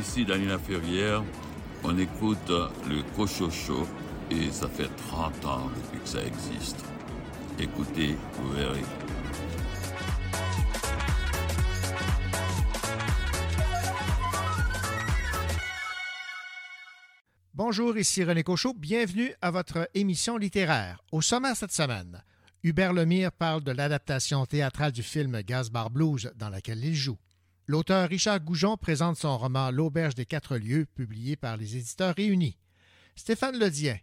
Ici, Danila Ferrière, on écoute le Cochocho et ça fait 30 ans depuis que ça existe. Écoutez, vous verrez. Bonjour, ici René Cochot. Bienvenue à votre émission littéraire. Au sommaire cette semaine, Hubert Lemire parle de l'adaptation théâtrale du film Gazbar Blues dans laquelle il joue. L'auteur Richard Goujon présente son roman L'Auberge des quatre lieux, publié par les éditeurs réunis. Stéphane Ledien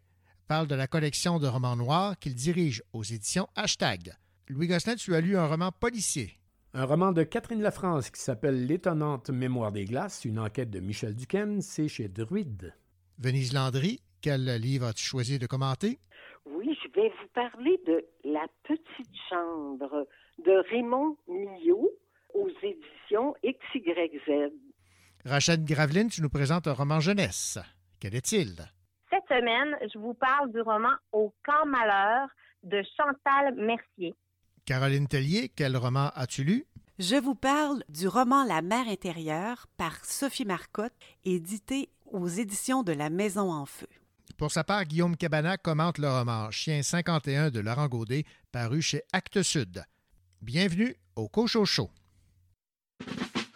parle de la collection de romans noirs qu'il dirige aux éditions Hashtag. Louis Gosselin, tu as lu un roman policier. Un roman de Catherine Lafrance qui s'appelle L'étonnante mémoire des glaces, une enquête de Michel Duquesne, c'est chez Druide. Venise Landry, quel livre as-tu choisi de commenter? Oui, je vais vous parler de La petite chambre de Raymond Millot aux éditions XYZ. Rachel Graveline, tu nous présentes un roman jeunesse. Quel est-il? Cette semaine, je vous parle du roman Au camp malheur de Chantal Mercier. Caroline Tellier, quel roman as-tu lu? Je vous parle du roman La mer intérieure par Sophie Marcotte, édité aux éditions de La Maison en Feu. Pour sa part, Guillaume Cabana commente le roman Chien 51 de Laurent Gaudet, paru chez Actes Sud. Bienvenue au Cochocho. Rappelle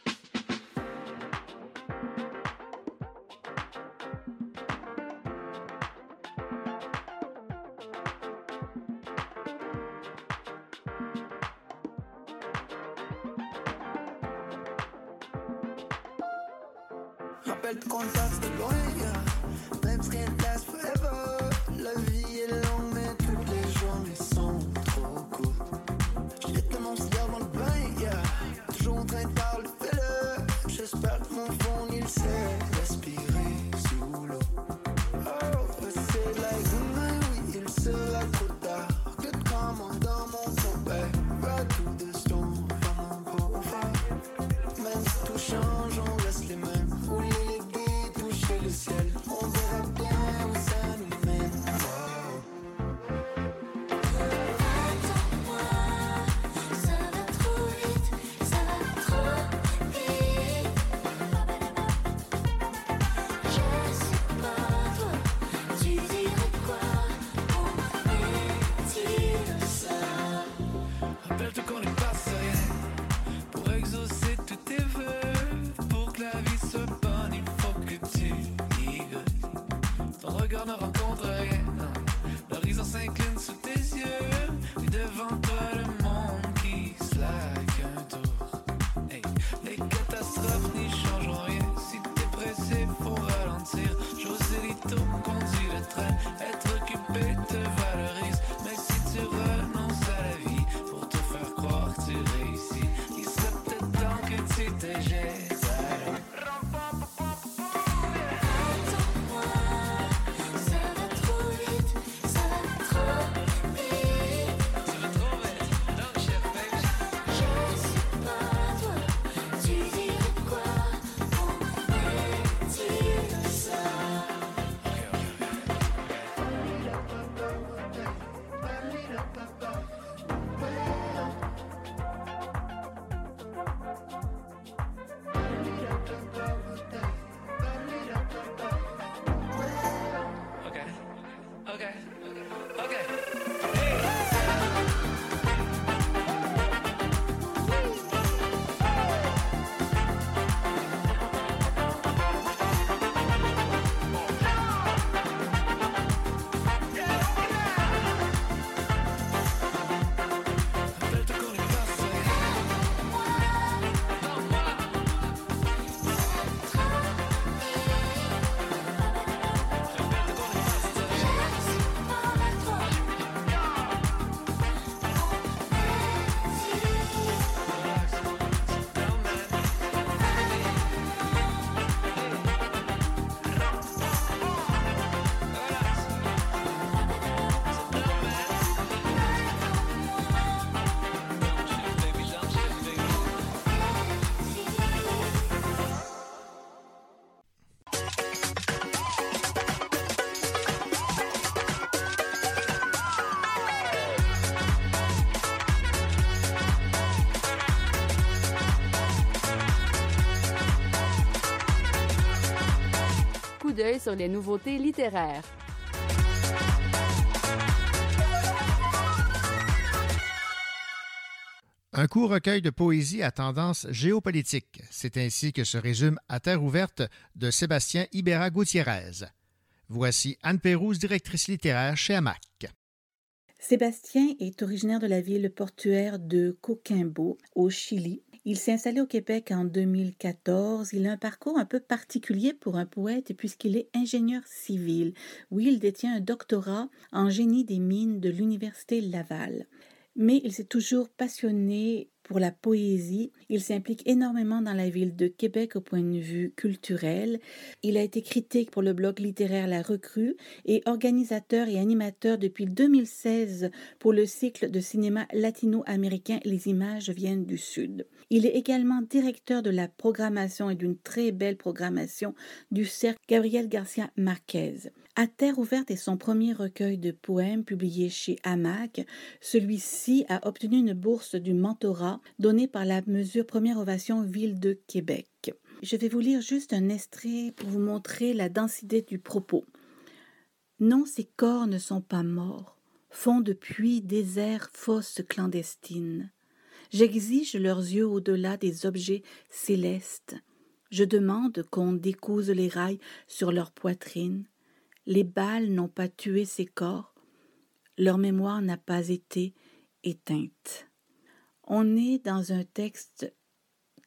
sur les nouveautés littéraires. Un court recueil de poésie à tendance géopolitique. C'est ainsi que se résume À terre ouverte de Sébastien Ibera Gutiérrez. Voici Anne Pérouse, directrice littéraire chez Hamac. Sébastien est originaire de la ville portuaire de Coquimbo, au Chili. Il s'est installé au Québec en 2014. Il a un parcours un peu particulier pour un poète puisqu'il est ingénieur civil. Oui, il détient un doctorat en génie des mines de l'Université Laval mais il s'est toujours passionné pour la poésie. Il s'implique énormément dans la ville de Québec au point de vue culturel. Il a été critique pour le blog littéraire La Recrue et organisateur et animateur depuis 2016 pour le cycle de cinéma latino-américain Les images viennent du Sud. Il est également directeur de la programmation et d'une très belle programmation du cercle Gabriel Garcia Marquez. À terre ouverte est son premier recueil de poèmes publié chez Hamac. Celui-ci a obtenu une bourse du mentorat donnée par la mesure Première Ovation Ville de Québec. Je vais vous lire juste un extrait pour vous montrer la densité du propos. Non, ces corps ne sont pas morts, font depuis déserts fosses clandestines. J'exige leurs yeux au-delà des objets célestes. Je demande qu'on découse les rails sur leur poitrine. Les balles n'ont pas tué ces corps. Leur mémoire n'a pas été éteinte. On est dans un texte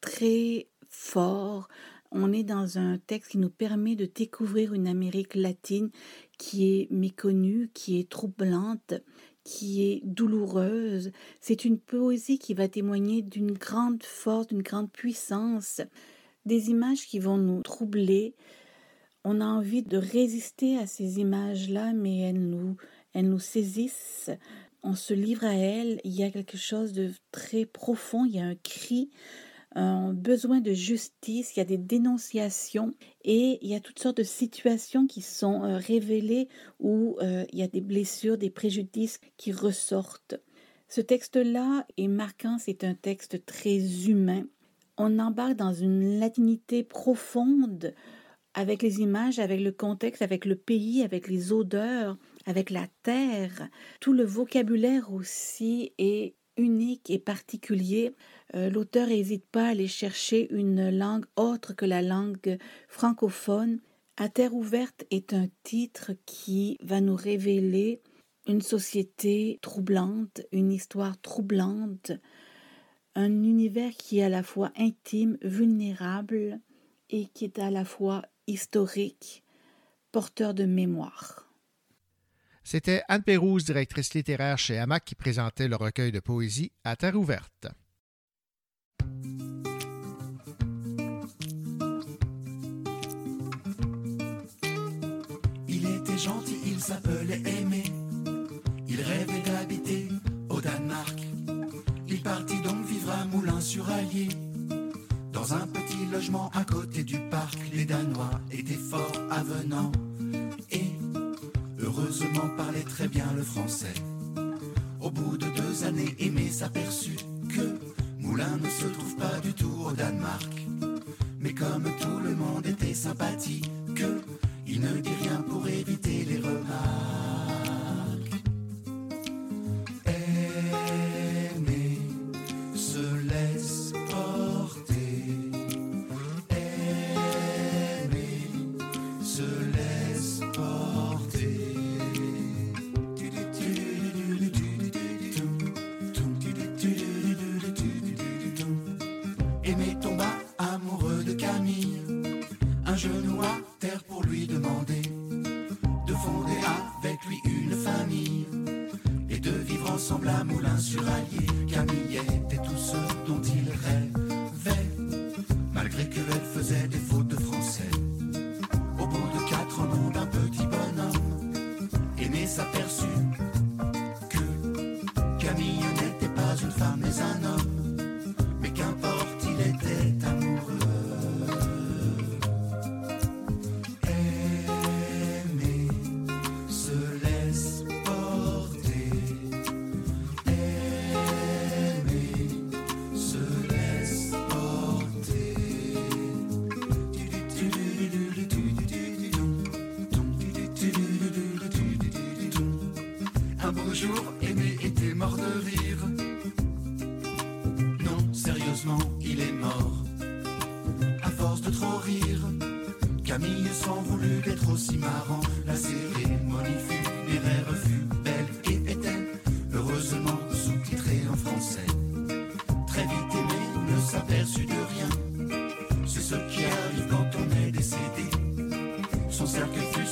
très fort, on est dans un texte qui nous permet de découvrir une Amérique latine qui est méconnue, qui est troublante, qui est douloureuse. C'est une poésie qui va témoigner d'une grande force, d'une grande puissance, des images qui vont nous troubler. On a envie de résister à ces images-là, mais elles nous, elles nous saisissent. On se livre à elles. Il y a quelque chose de très profond. Il y a un cri, un besoin de justice. Il y a des dénonciations et il y a toutes sortes de situations qui sont euh, révélées où euh, il y a des blessures, des préjudices qui ressortent. Ce texte-là est marquant. C'est un texte très humain. On embarque dans une latinité profonde avec les images, avec le contexte, avec le pays, avec les odeurs, avec la terre. Tout le vocabulaire aussi est unique et particulier. Euh, L'auteur n'hésite pas à aller chercher une langue autre que la langue francophone. À terre ouverte est un titre qui va nous révéler une société troublante, une histoire troublante, un univers qui est à la fois intime, vulnérable et qui est à la fois historique, porteur de mémoire. C'était Anne Pérouse, directrice littéraire chez Hamac, qui présentait le recueil de poésie À terre ouverte. Il était gentil, il s'appelait Aimé. Il rêvait d'habiter au Danemark. Il partit donc vivre à Moulins-sur-Allier. Dans un petit logement à côté du parc, les Danois étaient fort avenants heureusement parlaient très bien le français. Au bout de deux années, Aimé s'aperçut que Moulin ne se trouve pas du tout au Danemark. Mais comme tout le monde était sympathique, il ne dit rien pour éviter les remarques.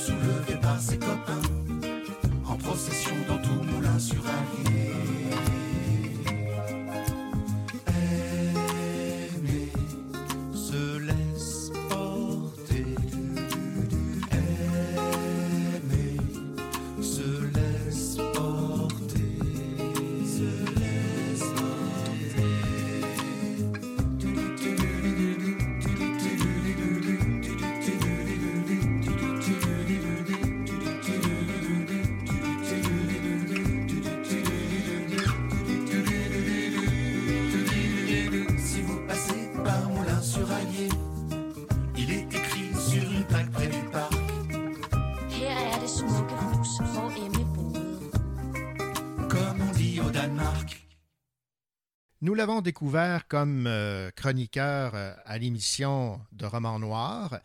Cercle fut Nous l'avons découvert comme euh, chroniqueur euh, à l'émission de Romans Noirs.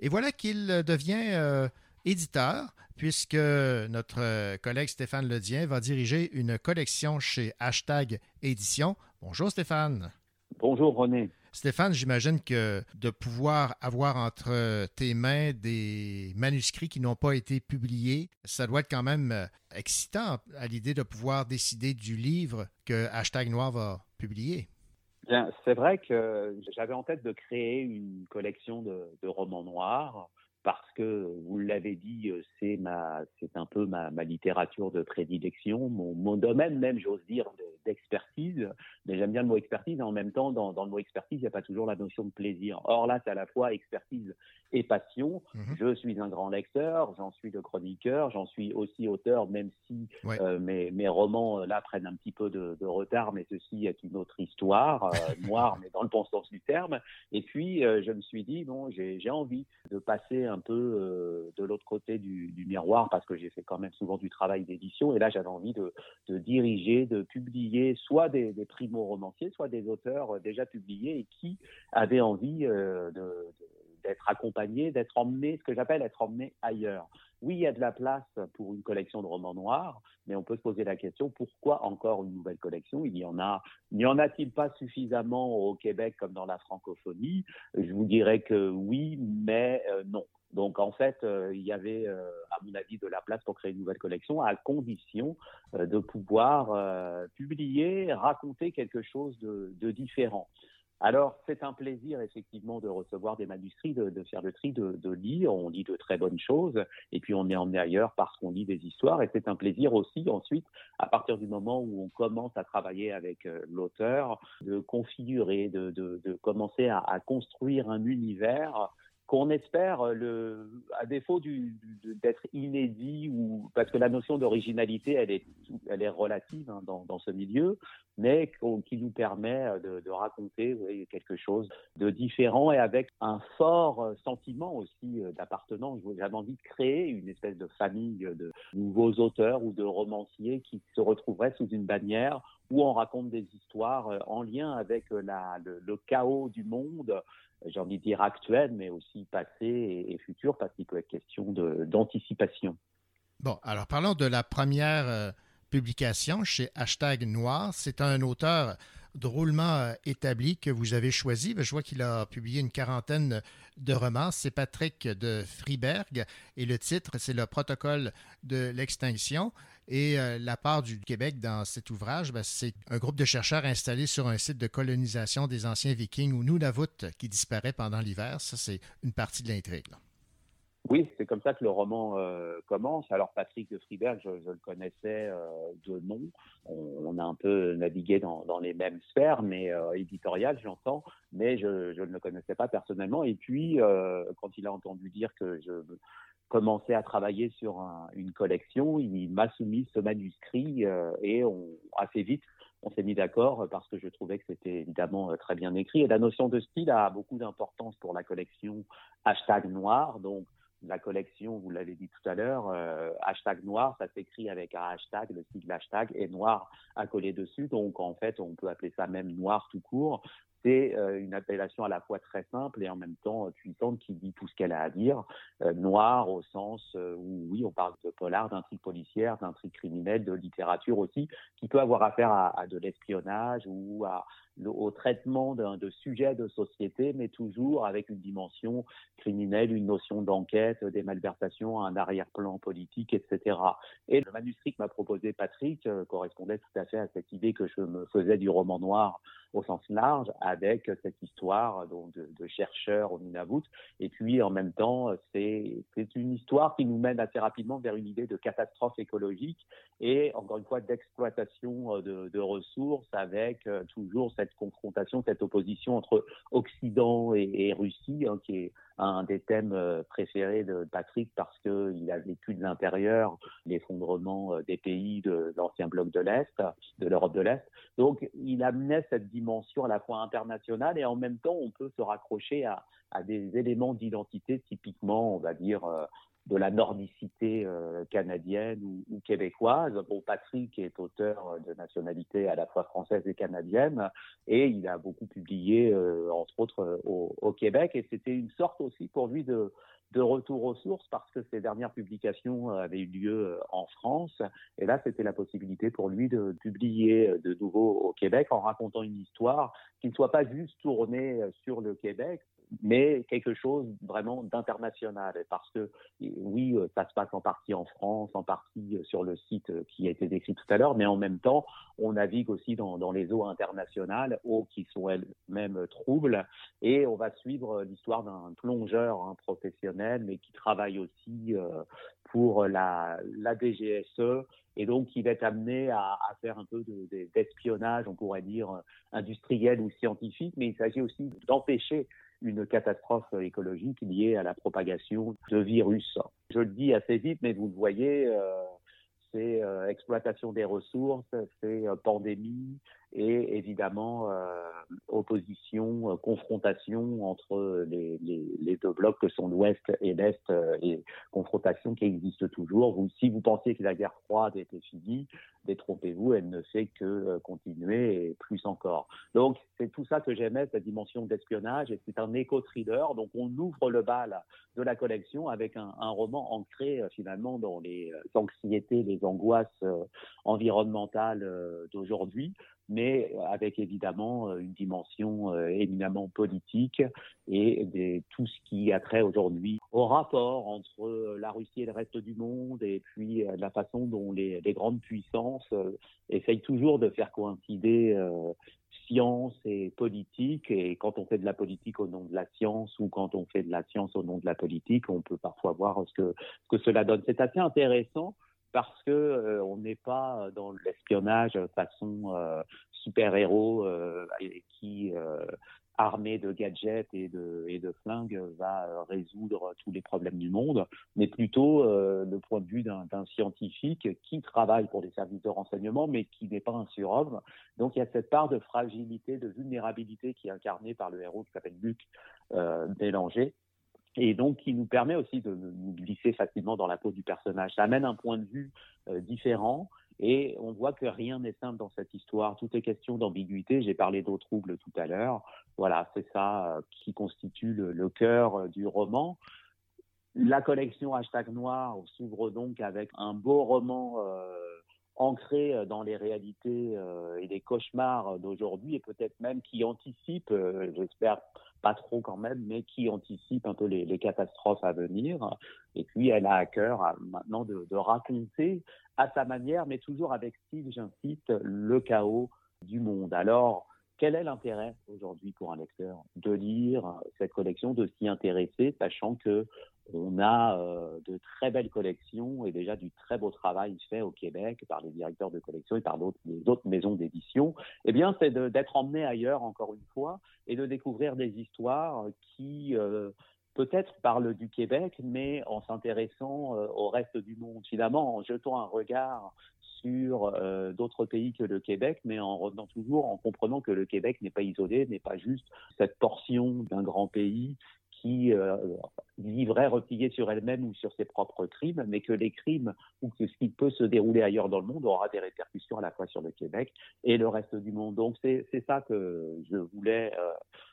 Et voilà qu'il euh, devient éditeur, puisque notre collègue Stéphane Ledien va diriger une collection chez Hashtag Édition. Bonjour Stéphane. Bonjour René. Stéphane, j'imagine que de pouvoir avoir entre tes mains des manuscrits qui n'ont pas été publiés, ça doit être quand même euh, excitant à l'idée de pouvoir décider du livre que Hashtag Noir va publier. C'est vrai que j'avais en tête de créer une collection de romans noirs parce que, vous l'avez dit, euh, c'est ma, c'est un peu ma, ma littérature de prédilection, mon, mon domaine même, j'ose dire, de- d'expertise. Mais j'aime bien le mot expertise. Et en même temps, dans, dans le mot expertise, il n'y a pas toujours la notion de plaisir. Or là, c'est à la fois expertise et passion. Je suis un grand lecteur, j'en suis le chroniqueur, j'en suis aussi auteur, même si Ouais. euh, mes, mes romans euh, là prennent un petit peu de, de retard, mais ceci est une autre histoire, euh, noire, mais dans le bon sens du terme. Et puis, euh, je me suis dit, bon, j'ai envie de passer un peu euh, de l'autre côté du, miroir, parce que j'ai fait quand même souvent du travail d'édition, et là, j'avais envie de, diriger, de publier soit des, des primo-romanciers, soit des auteurs euh, déjà publiés et qui avaient envie euh, d'être accompagnés, d'être emmenés, ce que j'appelle être emmenés ailleurs. Oui, il y a de la place pour une collection de romans noirs, mais on peut se poser la question pourquoi encore une nouvelle collection? Il y en a, n'y en a-t-il pas suffisamment au Québec comme dans la francophonie? Je vous dirais que oui, mais non. Donc en fait, euh, il y avait, euh, à mon avis, de la place pour créer une nouvelle collection, à condition euh, de pouvoir publier, raconter quelque chose de, différent. Alors, c'est un plaisir, effectivement, de recevoir des manuscrits, de, faire le tri, de, de lire. On lit de très bonnes choses, et puis on est emmené ailleurs parce qu'on lit des histoires. Et c'est un plaisir aussi, ensuite, à partir du moment où on commence à travailler avec l'auteur, de configurer, de, commencer à construire un univers qu'on espère, euh, à défaut d'être inédit, ou parce que la notion d'originalité, elle est, relative hein, dans, ce milieu, mais qui nous permet euh, de, raconter quelque chose de différent et avec un fort euh, sentiment aussi d'appartenance. J'avais envie de créer une espèce de famille de nouveaux auteurs ou de romanciers qui se retrouveraient sous une bannière où on raconte des histoires en lien avec le, chaos du monde, j'ai envie de dire actuel, mais aussi passé et, et futur, parce qu'il peut être question d'anticipation. Bon, alors parlons de la première euh, publication chez Hashtag Noir. C'est un auteur drôlement euh, établi que vous avez choisi. Je vois qu'il a publié une quarantaine de romans. C'est Patrick de Friberg et le titre, c'est Le protocole de l'extinction. Et euh, la part du Québec dans cet ouvrage, ben, c'est un groupe de chercheurs installés sur un site de colonisation des anciens vikings où Nunavut qui disparaît pendant l'hiver. Ça, c'est une partie de l'intrigue. Oui, c'est comme ça que le roman euh, commence. Alors Patrick de Friberg, je, le connaissais euh, de nom. On, a un peu navigué dans, les mêmes sphères, mais euh, éditoriales, j'entends, mais je, ne le connaissais pas personnellement. Et puis, euh, quand il a entendu dire que je commençais à travailler sur un- une collection, il m'a soumis ce manuscrit et on, assez vite, on s'est mis d'accord parce que je trouvais que c'était évidemment très bien écrit. Et la notion de style a beaucoup d'importance pour la collection hashtag noir. Donc, la collection, vous l'avez dit tout à l'heure, euh, hashtag noir, ça s'écrit avec un hashtag, le sigle hashtag, et noir à coller dessus. Donc en fait, on peut appeler ça même noir tout court. C'est euh, une appellation à la fois très simple et en même temps euh, puissante qui dit tout ce qu'elle a à dire. Noir au sens où, oui, on parle de polar, d'intrigue policière, d'intrigue criminelle, de littérature aussi, qui peut avoir affaire à, de l'espionnage ou à, au traitement de sujets de société, mais toujours avec une dimension criminelle, une notion d'enquête, des malversations, un arrière-plan politique, etc. Et le manuscrit que m'a proposé Patrick euh, correspondait tout à fait à cette idée que je me faisais du roman noir au sens large, avec cette histoire donc, de, de chercheurs au Nunavut. Et puis, en même temps, c'est une histoire qui nous mène assez rapidement vers une idée de catastrophe écologique et, encore une fois, d'exploitation euh, de, de ressources avec euh, toujours cette confrontation, cette opposition entre Occident et, Russie, hein, qui est un des thèmes euh, préférés de Patrick parce qu'il a vécu de l'intérieur l'effondrement euh, des pays de l'ancien bloc de l'Est, de l'Europe de l'Est. Donc, il amenait cette dimension à la fois internationale et en même temps, on peut se raccrocher à, à des éléments d'identité typiquement, on va dire, euh, de la nordicité euh, canadienne ou, québécoise. Bon, Patrick est auteur de nationalité à la fois française et canadienne et il a beaucoup publié, euh, entre autres, euh, au, Québec et c'était une sorte aussi pour lui de, de retour aux sources parce que ses dernières publications euh, avaient eu lieu euh, en France et là c'était la possibilité pour lui de publier euh, de nouveau au Québec en racontant une histoire qui ne soit pas juste tournée euh, sur le Québec mais quelque chose vraiment d'international. Parce que oui euh, ça se passe en partie en France en partie euh, sur le site euh, qui a été décrit tout à l'heure mais en même temps on navigue aussi dans, dans les eaux internationales eaux qui sont elles-mêmes troubles. Et on va suivre l'histoire d'un plongeur hein, professionnel, mais qui travaille aussi pour la, DGSE et donc va être amené à, faire un peu de- de- d'espionnage, on pourrait dire industriel ou scientifique, mais il s'agit aussi d'empêcher une catastrophe écologique liée à la propagation de virus. Je le dis assez vite, mais vous le voyez, euh, c'est euh, exploitation des ressources, c'est euh, pandémie et évidemment euh, opposition, euh, confrontation entre les, les, les deux blocs que sont l'Ouest et l'Est euh, et confrontation qui existe toujours. Vous, si vous pensiez que la guerre froide était finie, détrompez-vous, elle ne fait que continuer et plus encore. Donc c'est tout ça que j'aimais, cette dimension d'espionnage et c'est un éco-thriller. Donc on ouvre le bal de la collection avec un, un roman ancré finalement dans les anxiétés, les angoisses environnementales d'aujourd'hui, mais avec évidemment euh, une dimension euh, éminemment politique et tout ce qui a trait aujourd'hui au rapport entre euh, la Russie et le reste du monde et puis la façon dont les, grandes puissances essayent toujours de faire coïncider science et politique. Et quand on fait de la politique au nom de la science ou quand on fait de la science au nom de la politique, on peut parfois voir ce que cela donne. C'est assez intéressant parce que euh, on n'est pas dans l'espionnage façon euh, super-héros euh, qui euh, armé de gadgets et de, flingues va euh, résoudre tous les problèmes du monde, mais plutôt euh, le point de vue d'un scientifique qui travaille pour des services de renseignement, mais qui n'est pas un surhomme. Donc il y a cette part de fragilité, de vulnérabilité qui est incarnée par le héros qui s'appelle Luc euh, Bélanger, et donc qui nous permet aussi de nous glisser facilement dans la peau du personnage. Ça amène un point de vue euh, différent et on voit que rien n'est simple dans cette histoire. Tout est question d'ambiguïté. J'ai parlé d'eau trouble tout à l'heure. Voilà, c'est ça euh, qui constitue le, cœur euh, du roman. La collection Hashtag Noir s'ouvre donc avec un beau roman ancré dans les réalités et les cauchemars d'aujourd'hui et peut-être même qui anticipe, j'espère pas trop quand même, mais qui anticipe un peu les, catastrophes à venir. Et puis elle a à cœur à- maintenant de, de raconter à sa manière, mais toujours avec style, j'insiste, le chaos du monde. Alors, quel est l'intérêt aujourd'hui pour un lecteur de lire cette collection, de s'y intéresser, sachant que on a euh, de très belles collections et déjà du très beau travail fait au Québec par les directeurs de collection et par d'autres autres maisons d'édition. Eh bien, c'est d'être emmené ailleurs encore une fois et de découvrir des histoires qui euh, peut-être parlent du Québec, mais en s'intéressant euh, au reste du monde. Finalement, en jetant un regard sur d'autres pays que le Québec, mais en revenant toujours en comprenant que le Québec n'est pas isolé, n'est pas juste cette portion d'un grand pays qui euh, vivrait repliée sur elle-même ou sur ses propres crimes, mais que les crimes ou que ce qui peut se dérouler ailleurs dans le monde aura des répercussions à la fois sur le Québec et le reste du monde. Donc c'est ça que je voulais euh,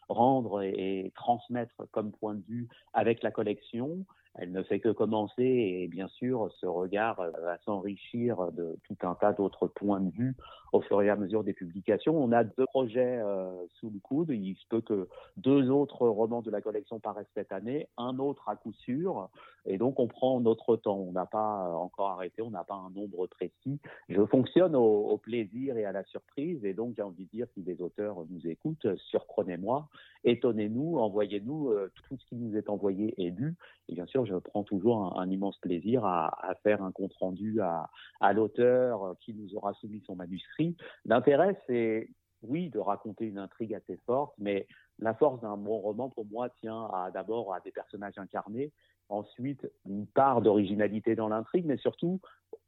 rendre et, et transmettre comme point de vue avec la collection. Elle ne fait que commencer et bien sûr ce regard euh, va s'enrichir de tout un tas d'autres points de vue au fur et à mesure des publications. On a deux projets euh, sous le coude. Il se peut que deux autres romans de la collection paraissent cette année, un autre à coup sûr. Et donc on prend notre temps. On n'a pas euh, encore arrêté, on n'a pas un nombre précis. Je fonctionne au, plaisir et à la surprise. Et donc j'ai envie de dire, si des auteurs nous écoutent, surprenez-moi, étonnez-nous, envoyez-nous euh, tout ce qui nous est envoyé et lu. Et bien sûr, je prends toujours un, immense plaisir à, faire un compte rendu à, l'auteur euh, qui nous aura soumis son manuscrit. L'intérêt, c'est oui, de raconter une intrigue assez forte, mais la force d'un bon roman, pour moi, tient d'abord à des personnages incarnés, ensuite une part d'originalité dans l'intrigue, mais surtout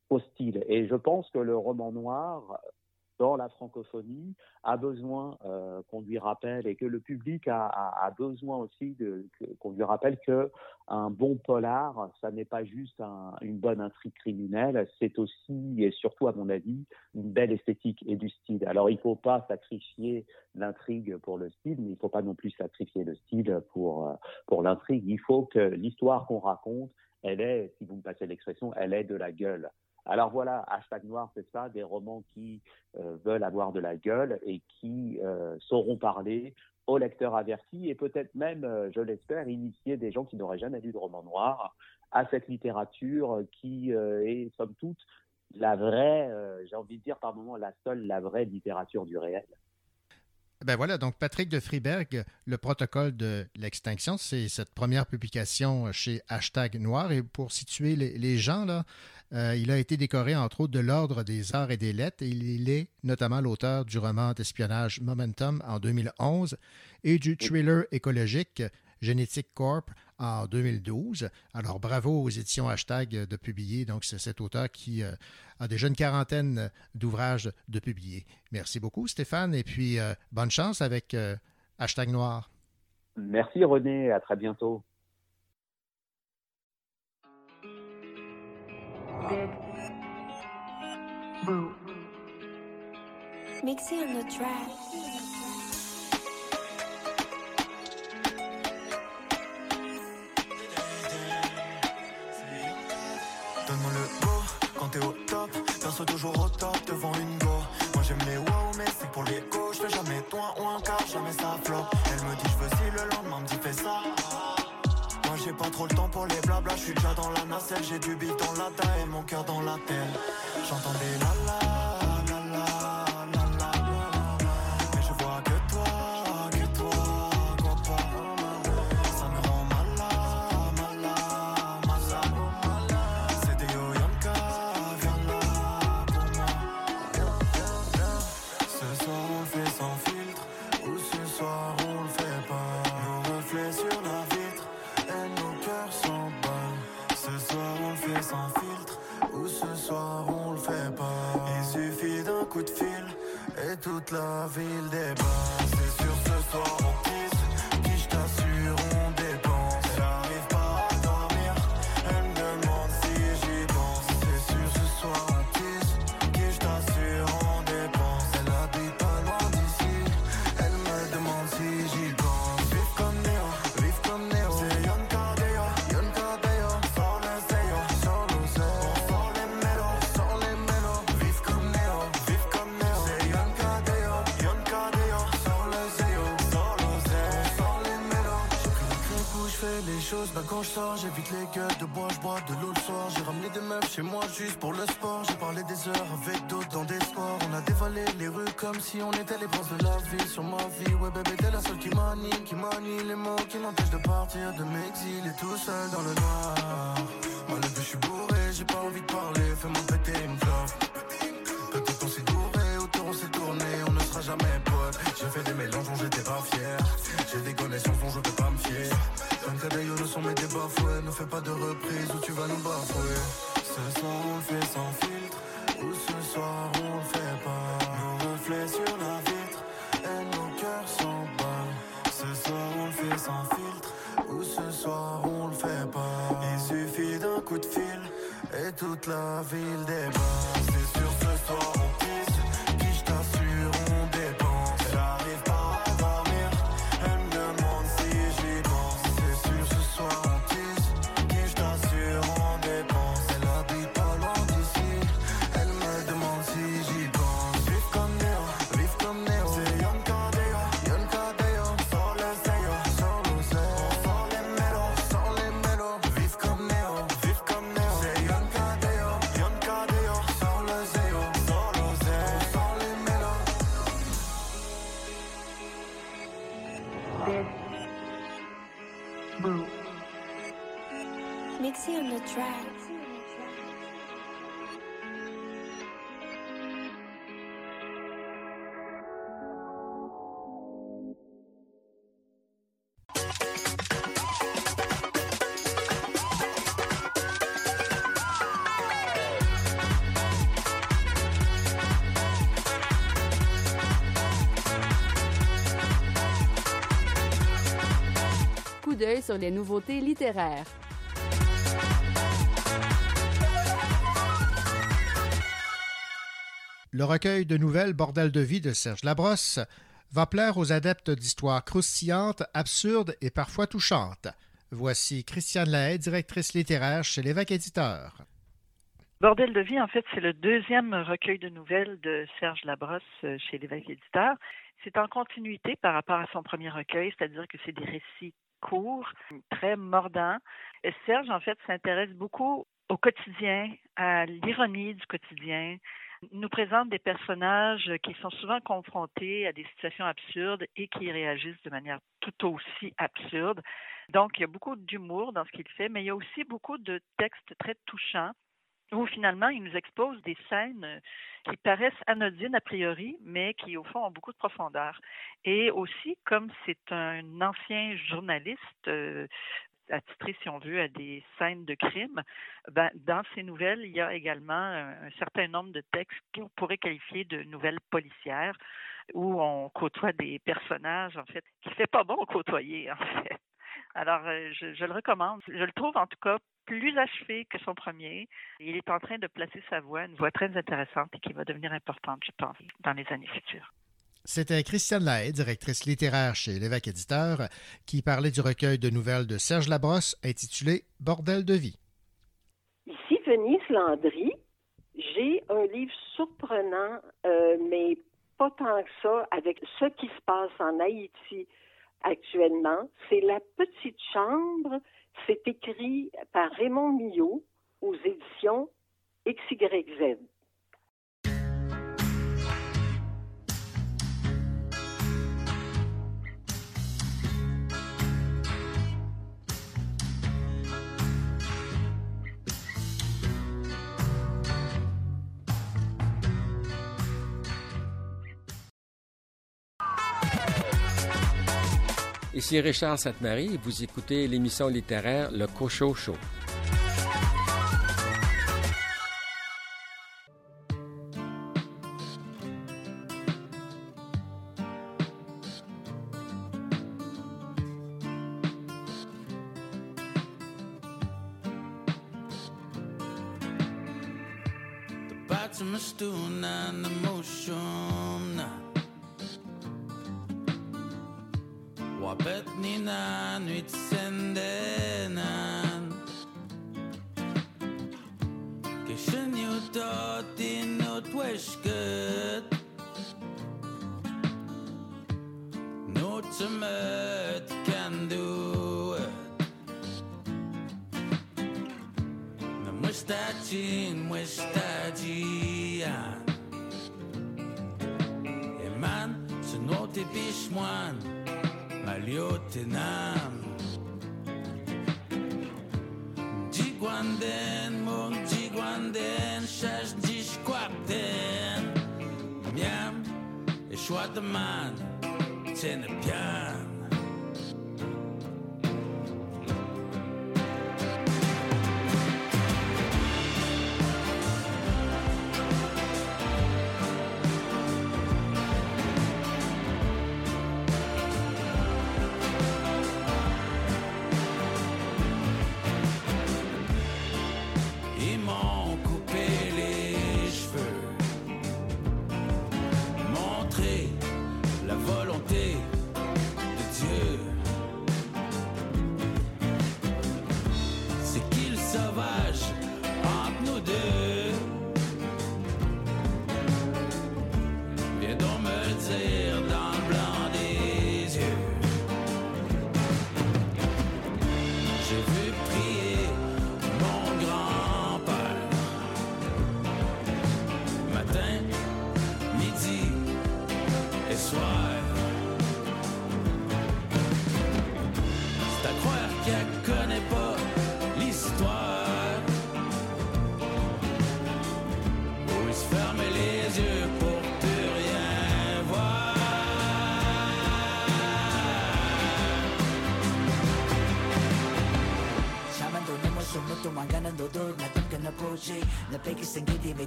au style. Et je pense que le roman noir, dans la francophonie, a besoin euh, qu'on lui rappelle et que le public a, besoin aussi qu'on lui rappelle que un bon polar, ça n'est pas juste un- une bonne intrigue criminelle, c'est aussi et surtout à mon avis une belle esthétique et du style. Alors il ne faut pas sacrifier l'intrigue pour le style, mais il ne faut pas non plus sacrifier le style pour euh, pour l'intrigue. Il faut que l'histoire qu'on raconte, elle est, si vous me passez l'expression, elle est de la gueule. Alors voilà, hashtag noir, c'est ça, des romans qui euh, veulent avoir de la gueule et qui euh, sauront parler aux lecteurs avertis et peut-être même, euh, je l'espère, initier des gens qui n'auraient jamais lu de roman noir à cette littérature qui est, somme toute, la vraie, j'ai envie de dire par moment, la seule, la vraie littérature du réel. Ben voilà, donc Patrick de Friberg, le protocole de l'extinction, c'est cette première publication chez Hashtag Noir. Et pour situer les, les gens, là, euh, il a été décoré entre autres de l'Ordre des Arts et des Lettres. Et il est notamment l'auteur du roman d'espionnage Momentum en 2011 et du thriller écologique Genetic Corp en 2012. Alors bravo aux éditions Hashtag de publier. Donc cet auteur qui euh, a déjà une quarantaine d'ouvrages de publiés. Merci beaucoup Stéphane et puis euh, bonne chance avec Hashtag Noir. Merci René, à très bientôt. Big Boo. Mixy on the track. Donne-moi le go quand t'es au top. Perso toujours au top devant une go. Moi j'aime les wow, mais c'est pour les go. Je fais jamais toi ou un quart, jamais ça flop. Elle me dit je veux si le lendemain me dit fais ça. J'ai pas trop le temps pour les blabla. Je suis déjà dans la nacelle, j'ai du bif dans la taille et mon cœur dans la des la la la toute la ville débat. C'est sur ce soir Ben quand je sors, j'évite les gueules de bois, je bois de l'eau le soir. J'ai ramené des meufs chez moi juste pour le sport. J'ai parlé des heures avec d'autres dans des sports. On a dévalé les rues comme si on était les princes de la vie. Sur ma vie, ouais, bébé, t'es la seule qui manie, qui manie les mots qui m'empêchent de partir, de m'exiler tout seul dans le noir. Moi, je suis bourré, j'ai pas envie de parler. Fais-moi péter une clope. Fouets. Ne fais pas de reprise ou tu vas nous bafouer. Ce soir on le fait sans filtre, ou ce soir on le fait pas. Nos reflets sur la vitre, et nos cœurs s'emballent. Ce soir on le fait sans filtre, Ou ce soir on le fait pas. Il suffit d'un coup de fil et toute la ville débat. Sur les nouveautés littéraires. Le recueil de nouvelles Bordel de vie de Serge Labrosse va plaire aux adeptes d'histoires croustillantes, absurdes et parfois touchantes. Voici Christiane Lahaye, directrice littéraire chez l'évêque éditeur. Bordel de vie, en fait, c'est le deuxième recueil de nouvelles de Serge Labrosse euh, chez l'évêque éditeur. C'est en continuité par rapport à son premier recueil, c'est-à-dire que c'est des récits courts, très mordants. Et Serge, en fait, s'intéresse beaucoup au quotidien, à l'ironie du quotidien, nous présente des personnages qui sont souvent confrontés à des situations absurdes et qui réagissent de manière tout aussi absurde. Donc, il y a beaucoup d'humour dans ce qu'il fait, mais il y a aussi beaucoup de textes très touchants où finalement il nous expose des scènes euh, qui paraissent anodines a priori, mais qui au fond ont beaucoup de profondeur. Et aussi, comme c'est un ancien journaliste, euh, attitré, si on veut, à des scènes de crime, ben, dans ces nouvelles, il y a également un, certain nombre de textes qu'on pourrait qualifier de nouvelles policières, où on côtoie des personnages, en fait, qui fait pas bon côtoyer, en fait. Alors, euh, je, je le recommande. Je le trouve, en tout cas, plus achevé que son premier. Il est en train de placer sa voix, une voix très intéressante et qui va devenir importante, je pense, dans les années futures. C'était Christiane Lahaye, directrice littéraire chez l'évêque éditeur, qui parlait du recueil de nouvelles de Serge Labrosse intitulé Bordel de vie. Ici Venise Landry. J'ai un livre surprenant, euh, mais pas tant que ça, avec ce qui se passe en Haïti actuellement. C'est La Petite Chambre. C'est écrit par Raymond Millot aux éditions XYZ. Ici Richard Sainte-Marie vous écoutez l'émission littéraire Le Cochot Show.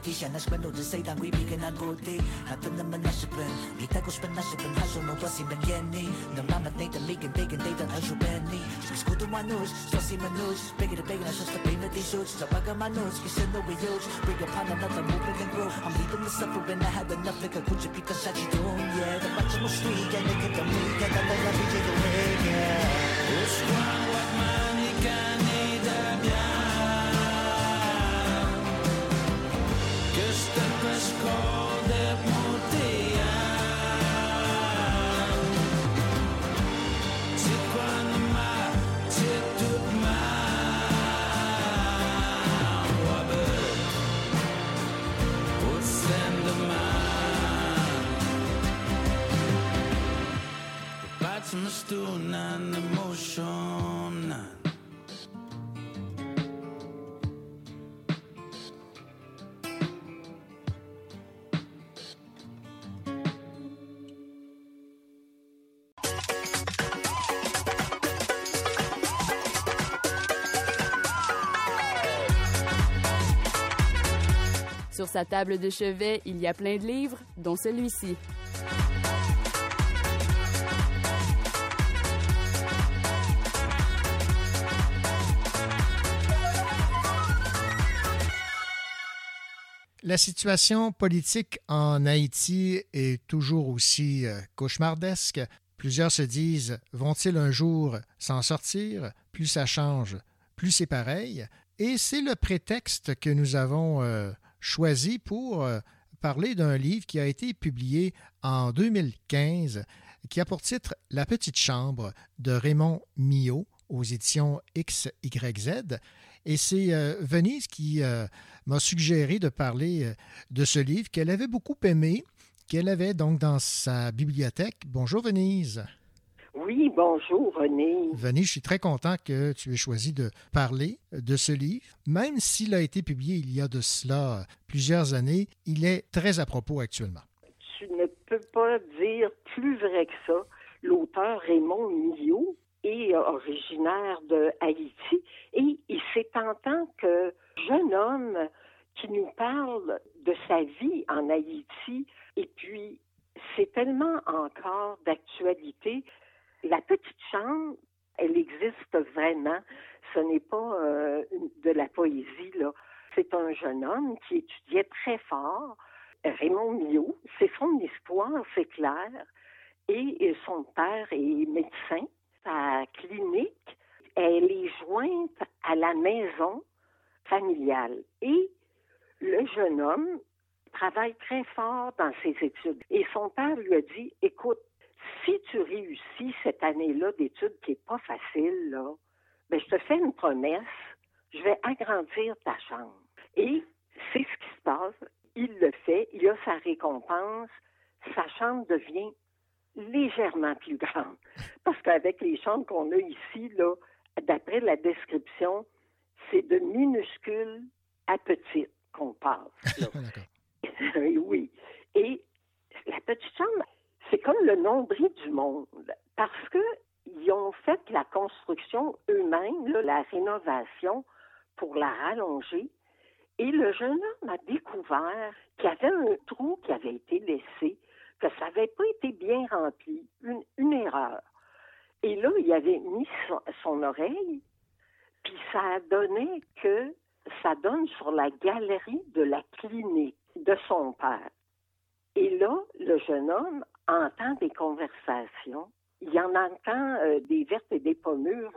Dzisiaj nasz będą Dysejdam i biegę na górdy A to naman naszybın Bir tak uçben naszybın Her sorun olasıyım ben yeni Namamet neyden ligin Degin deyden aşu beni Şimdi skutu manuş Sosi manuş Begir begir aşu sta beyni di şuç Zabaga manuş Kişin de we huge Bring upon another movement and growth I'm leaving the suffering I had enough. Like a kucu pita şaci doğum Yeah. The bacım uçlu Yeah ne kadar mı Yeah da da da bir şey Sur sa table de chevet, il y a plein de livres, dont celui-ci. La situation politique en Haïti est toujours aussi euh, cauchemardesque. Plusieurs se disent vont-ils un jour s'en sortir? Plus ça change, plus c'est pareil. Et c'est le prétexte que nous avons euh, choisi pour euh, parler d'un livre qui a été publié en 2015, qui a pour titre La petite chambre de Raymond Millot aux éditions XYZ. Et c'est euh, Venise qui euh, m'a suggéré de parler euh, de ce livre qu'elle avait beaucoup aimé, qu'elle avait donc dans sa bibliothèque. Bonjour Venise. Oui, bonjour René. Venise, je suis très content que tu aies choisi de parler de ce livre. Même s'il a été publié il y a de cela plusieurs années, il est très à propos actuellement. Tu ne peux pas dire plus vrai que ça. L'auteur Raymond Millot est originaire de Haïti et il c'est en tant que jeune homme qui nous parle de sa vie en Haïti et puis c'est tellement encore d'actualité. La petite chambre, elle existe vraiment. Ce n'est pas euh, de la poésie, là. C'est un jeune homme qui étudiait très fort. Raymond Millot, c'est son histoire, c'est clair. Et, et son père est médecin. Sa clinique, elle est jointe à la maison familiale. Et le jeune homme travaille très fort dans ses études. Et son père lui a dit, écoute, si tu réussis cette année-là d'études qui n'est pas facile, là, ben, je te fais une promesse, je vais agrandir ta chambre. Et c'est ce qui se passe. Il le fait, il a sa récompense, sa chambre devient légèrement plus grande. Parce qu'avec les chambres qu'on a ici, là, d'après la description, c'est de minuscule à petite qu'on passe. là. oui. Et la petite chambre, c'est comme le nombril du monde. Parce que ils ont fait la construction eux-mêmes, là, la rénovation, pour la rallonger. Et le jeune homme a découvert qu'il y avait un trou qui avait été laissé, ça n'avait pas été bien rempli, une, erreur. Et là, il avait mis son, oreille, puis ça donné que ça donne sur la galerie de la clinique de son père. Et là, le jeune homme entend des conversations. Il en entend euh, des vertes et des pommures.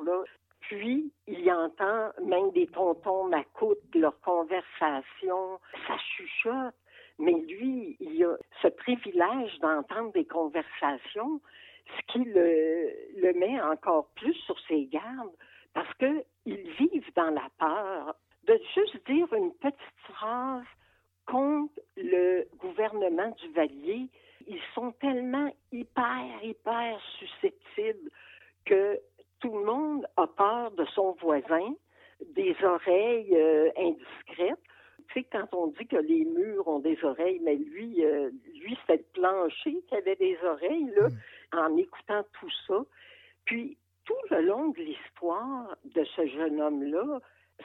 Puis, il entend même des tontons m'accoute, leur conversation. Ça chuchote. Mais lui, il a ce privilège d'entendre des conversations, ce qui le, le met encore plus sur ses gardes, parce qu'ils vivent dans la peur. De juste dire une petite phrase contre le gouvernement du Valier, ils sont tellement hyper, hyper susceptibles que tout le monde a peur de son voisin, des oreilles euh, indiscrètes. Tu sais, quand on dit que les murs ont des oreilles, mais lui, euh, lui, c'était le plancher qui avait des oreilles, là, en écoutant tout ça. Puis, tout le long de l'histoire de ce jeune homme-là,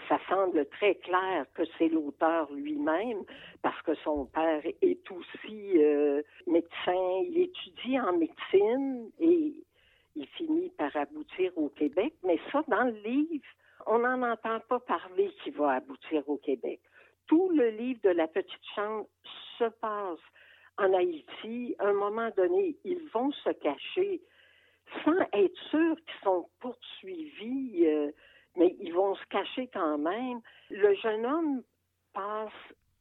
ça semble très clair que c'est l'auteur lui-même, parce que son père est aussi euh, médecin. Il étudie en médecine et il finit par aboutir au Québec. Mais ça, dans le livre, on n'en entend pas parler qui va aboutir au Québec. Tout le livre de la petite chambre se passe en Haïti. À un moment donné, ils vont se cacher sans être sûrs qu'ils sont poursuivis, euh, mais ils vont se cacher quand même. Le jeune homme passe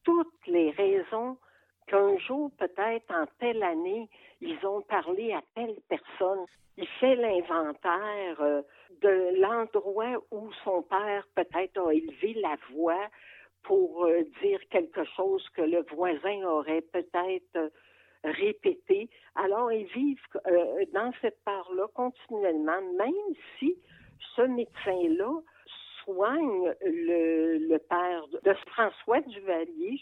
toutes les raisons qu'un jour, peut-être en telle année, ils ont parlé à telle personne. Il fait l'inventaire euh, de l'endroit où son père peut-être a élevé la voix pour euh, dire quelque chose que le voisin aurait peut-être euh, répété. Alors, ils vivent euh, dans cette part-là continuellement, même si ce médecin-là soigne le, père de François Duvalier.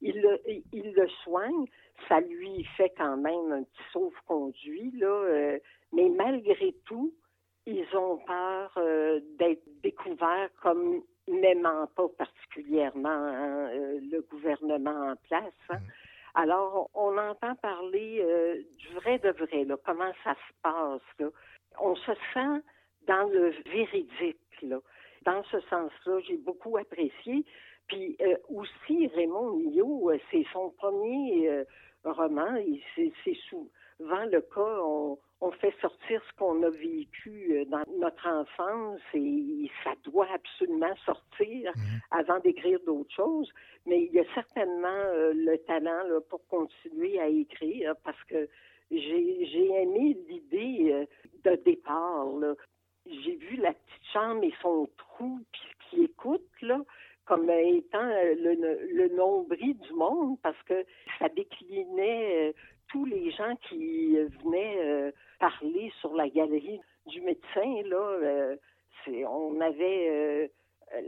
Il le, il le soigne, ça lui fait quand même un petit sauve-conduit, là, mais malgré tout, ils ont peur d'être découverts comme n'aimant pas particulièrement hein, euh, le gouvernement en place. hein. Alors, on entend parler euh, du vrai de vrai, là, comment ça se passe. Là. On se sent dans le véridique. Là. Dans ce sens-là, j'ai beaucoup apprécié. Puis euh, aussi, Raymond Millot, c'est son premier euh, roman. et C'est c'est souvent le cas. On, on fait sortir ce qu'on a vécu euh, dans notre enfance et ça doit absolument sortir avant d'écrire d'autres choses. Mais il y a certainement euh, le talent là, pour continuer à écrire parce que j'ai aimé l'idée euh, de départ. J'ai vu la petite chambre et son trou puis qui écoute là comme étant le, le nombril du monde parce que ça déclinait tous les gens qui euh, venaient euh, parler sur la galerie du médecin. Là, euh, c'est- on avait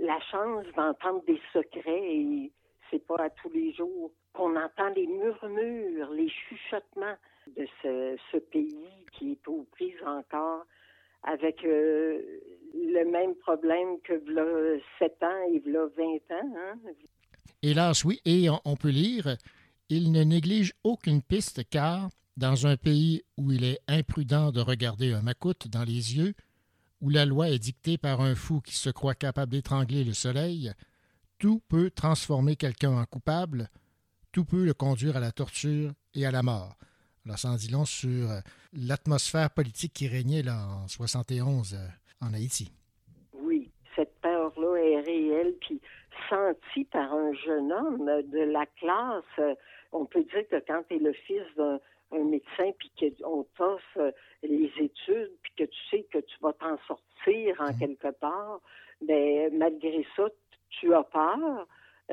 la chance d'entendre des secrets et c'est pas à tous les jours qu'on entend les murmures, les chuchotements de ce, pays qui est aux prises encore avec le même problème que v'là 7 ans et v'là 20 ans. Hein? Hélas, oui, et on peut lire Il ne néglige aucune piste car, dans un pays où il est imprudent de regarder un macoute dans les yeux, où la loi est dictée par un fou qui se croit capable d'étrangler le soleil, tout peut transformer quelqu'un en coupable, tout peut le conduire à la torture et à la mort. Alors, en dit long sur euh, l'atmosphère politique qui régnait là, en 71 euh, en Haïti. Oui, cette peur-là est réelle, puis sentie par un jeune homme de la classe. Euh, On peut dire que quand tu es le fils d'un un médecin, puis qu'on t'offre euh, les études, puis que tu sais que tu vas t'en sortir en quelque part, ben malgré ça, tu as peur.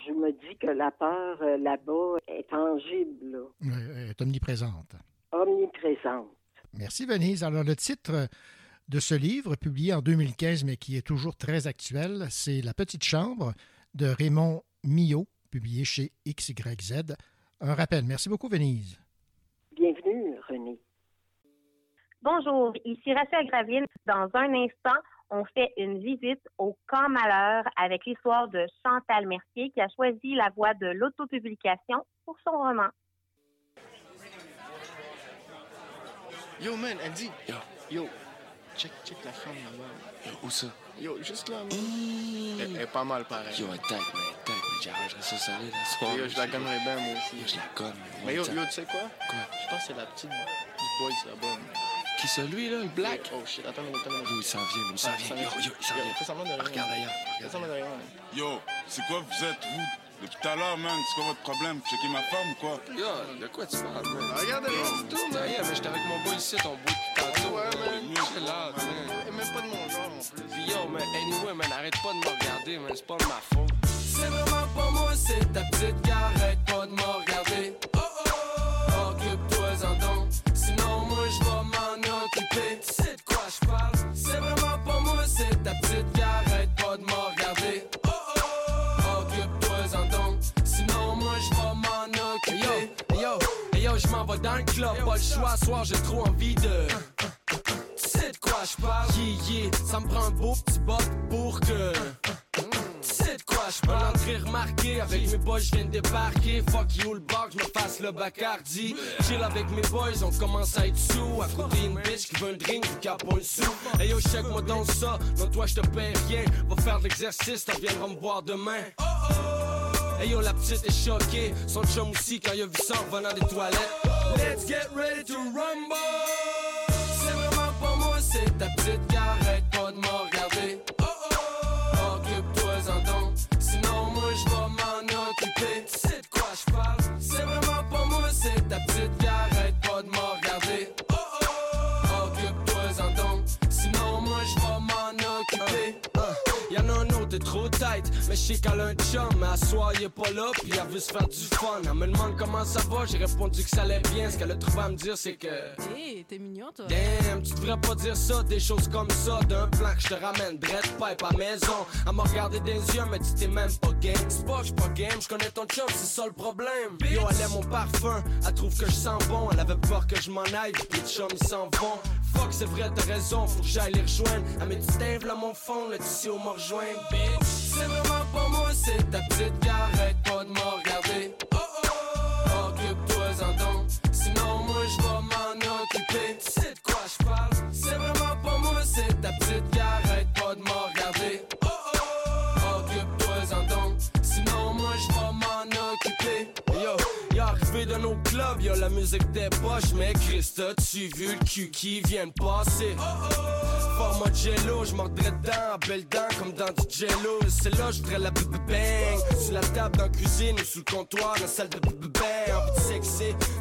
Je me dis que la peur euh, là-bas est tangible, là, est omniprésente. omniprésente. Merci Venise. Alors le titre de ce livre, publié en 2015 mais qui est toujours très actuel, c'est La Petite Chambre de Raymond Millot, publié chez XYZ. Un rappel. Merci beaucoup Venise. Bienvenue, René. Bonjour, ici Rachel Graville. Dans un instant, on fait une visite au Camp Malheur avec l'histoire de Chantal Mercier qui a choisi la voie de l'autopublication pour son roman. Yo, man, Andy. Yo. Yo, check, check la femme là-bas. Yo, où ça? Yo, juste là, man. Elle, elle est pas mal, pareil. Yo, un tag, man, un tag, man. J'arrangerai ça solide la soirée. Yo, je la gonnerais bien, moi aussi. Yo, je la gonne. Mais yo, yo, tu sais quoi? Quoi? Je pense que c'est la petite du boys là-bas. Qui celui, là, le black? Oh shit, attends attends minute. Yo, il s'en vient, il s'en Ah, vient. Yo, yo, il s'en vient. Fais semblant de rien. Regarde ailleurs. Fais semblant de rien. man. Yo, c'est quoi vous êtes, vous, Depuis tout à l'heure, man, c'est quoi votre problème? Checker ma femme ou quoi? Yo, de quoi tu parles, man? Regarde, rien du tout, man. Mais j'étais avec mon boy ici, ton boy man. Chill out, man. Et même pas de mon genre, en plus. Puis yo, man, anyway, man, arrête pas de me regarder, man, c'est pas de ma faute. C'est vraiment pas moi, c'est ta petite qui arrête pas de me regarder. Oh oh, occupe-toi-en donc. Sinon, moi, je vais m'en occuper. Tu sais de quoi je parle? C'est vraiment pas moi, c'est ta petite qui arrête pas de me regarder. Oh oh, occupe-toi-en donc. Sinon, moi, je vais m'en occuper. Hey yo, hey yo, je m'en vais dans le club, pas le choix, soir j'ai trop envie de. De quoi je parle? Yeah, yeah, ça me prend un beau petit bot pour que. Sais de quoi je parle? l'entrée remarquée, avec mes boys je viens de débarquer. Fuck you le bar, je me fasse le Bacardi. Chill avec mes boys, on commence à être sous. À côté une bitch qui veut un drink, qui a pas un sou. Hey yo, check moi dans ça, non toi je te paie rien. Va faire de l'exercice, t'en viendras me voir demain. Hey yo, la petite est choquée, son chum aussi quand il a vu ça en revenant des toilettes. Let's get ready to rumble. C'est ta petite arrête pas de mais je sais qu'elle a un chum, mais à soir il est pas là, puis elle veut se faire du fun. Elle me demande comment ça va, j'ai répondu que ça allait bien. Ce qu'elle a trouvé à me dire, c'est que. Hé, t'es mignon, toi. Damn, tu devrais pas dire ça, des choses comme ça, d'un plan que je te ramène, dread pipe à maison. Elle m'a regardé des yeux, mais tu t'es même pas game. C'est pas j'suis pas game, je connais ton chum, c'est ça le problème. Yo, elle aime mon parfum, elle trouve que je sens bon, elle avait peur que je m'en aille, puis les chums ils s'en vont. Fuck, c'est vrai, t'as raison, faut que j'aille les rejoindre. Elle du stave là mon fond, là, tu où me rejoindre, bitch. C'est vraiment pas moi, c'est ta petite arrête pas de me regarder. De nos clubs, y'a la musique des poches, mais Christ, tu vu le cul qui vient de passer? Format jello, je mordrais dedans, belle comme dans du jello. C'est là, je la bang. Sur la table dans la cuisine ou sous le comptoir, la salle de bang.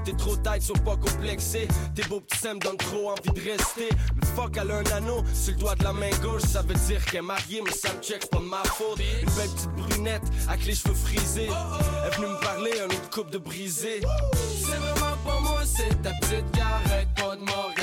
T'es trop tight, sois pas complexé. Tes beaux petits seins me donnent trop envie de rester. Mais fuck, elle a un anneau sur le doigt de la main gauche, ça veut dire qu'elle est mariée, mais ça me check, c'est pas de ma faute. Une belle petite brunette avec les cheveux frisés. Elle est venue me parler, un autre coupe de brisé. C'est vraiment pas moi, c'est ta petite arrête pas de me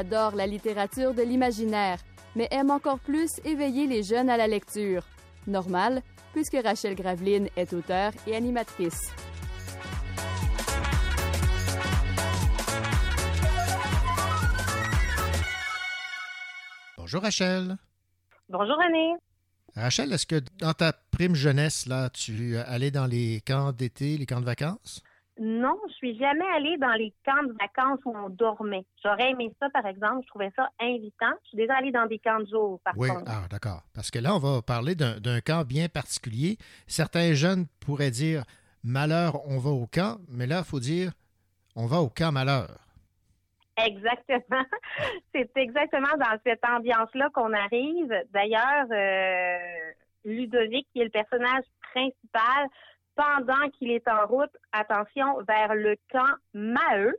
adore la littérature de l'imaginaire, mais aime encore plus éveiller les jeunes à la lecture. Normal, puisque Rachel Graveline est auteure et animatrice. Bonjour Rachel. Bonjour René. Rachel, est-ce que dans ta prime jeunesse, là, tu allais dans les camps d'été, les camps de vacances? Non, je suis jamais allée dans les camps de vacances où on dormait. J'aurais aimé ça, par exemple. Je trouvais ça invitant. Je suis déjà allée dans des camps de jour, par Oui, contre. ah, d'accord. Parce que là, on va parler d'un camp bien particulier. Certains jeunes pourraient dire malheur, on va au camp, mais là, il faut dire on va au camp malheur. Exactement. C'est exactement dans cette ambiance-là qu'on arrive. D'ailleurs, euh, Ludovic, qui est le personnage principal, pendant qu'il est en route, attention, vers le camp Maheu,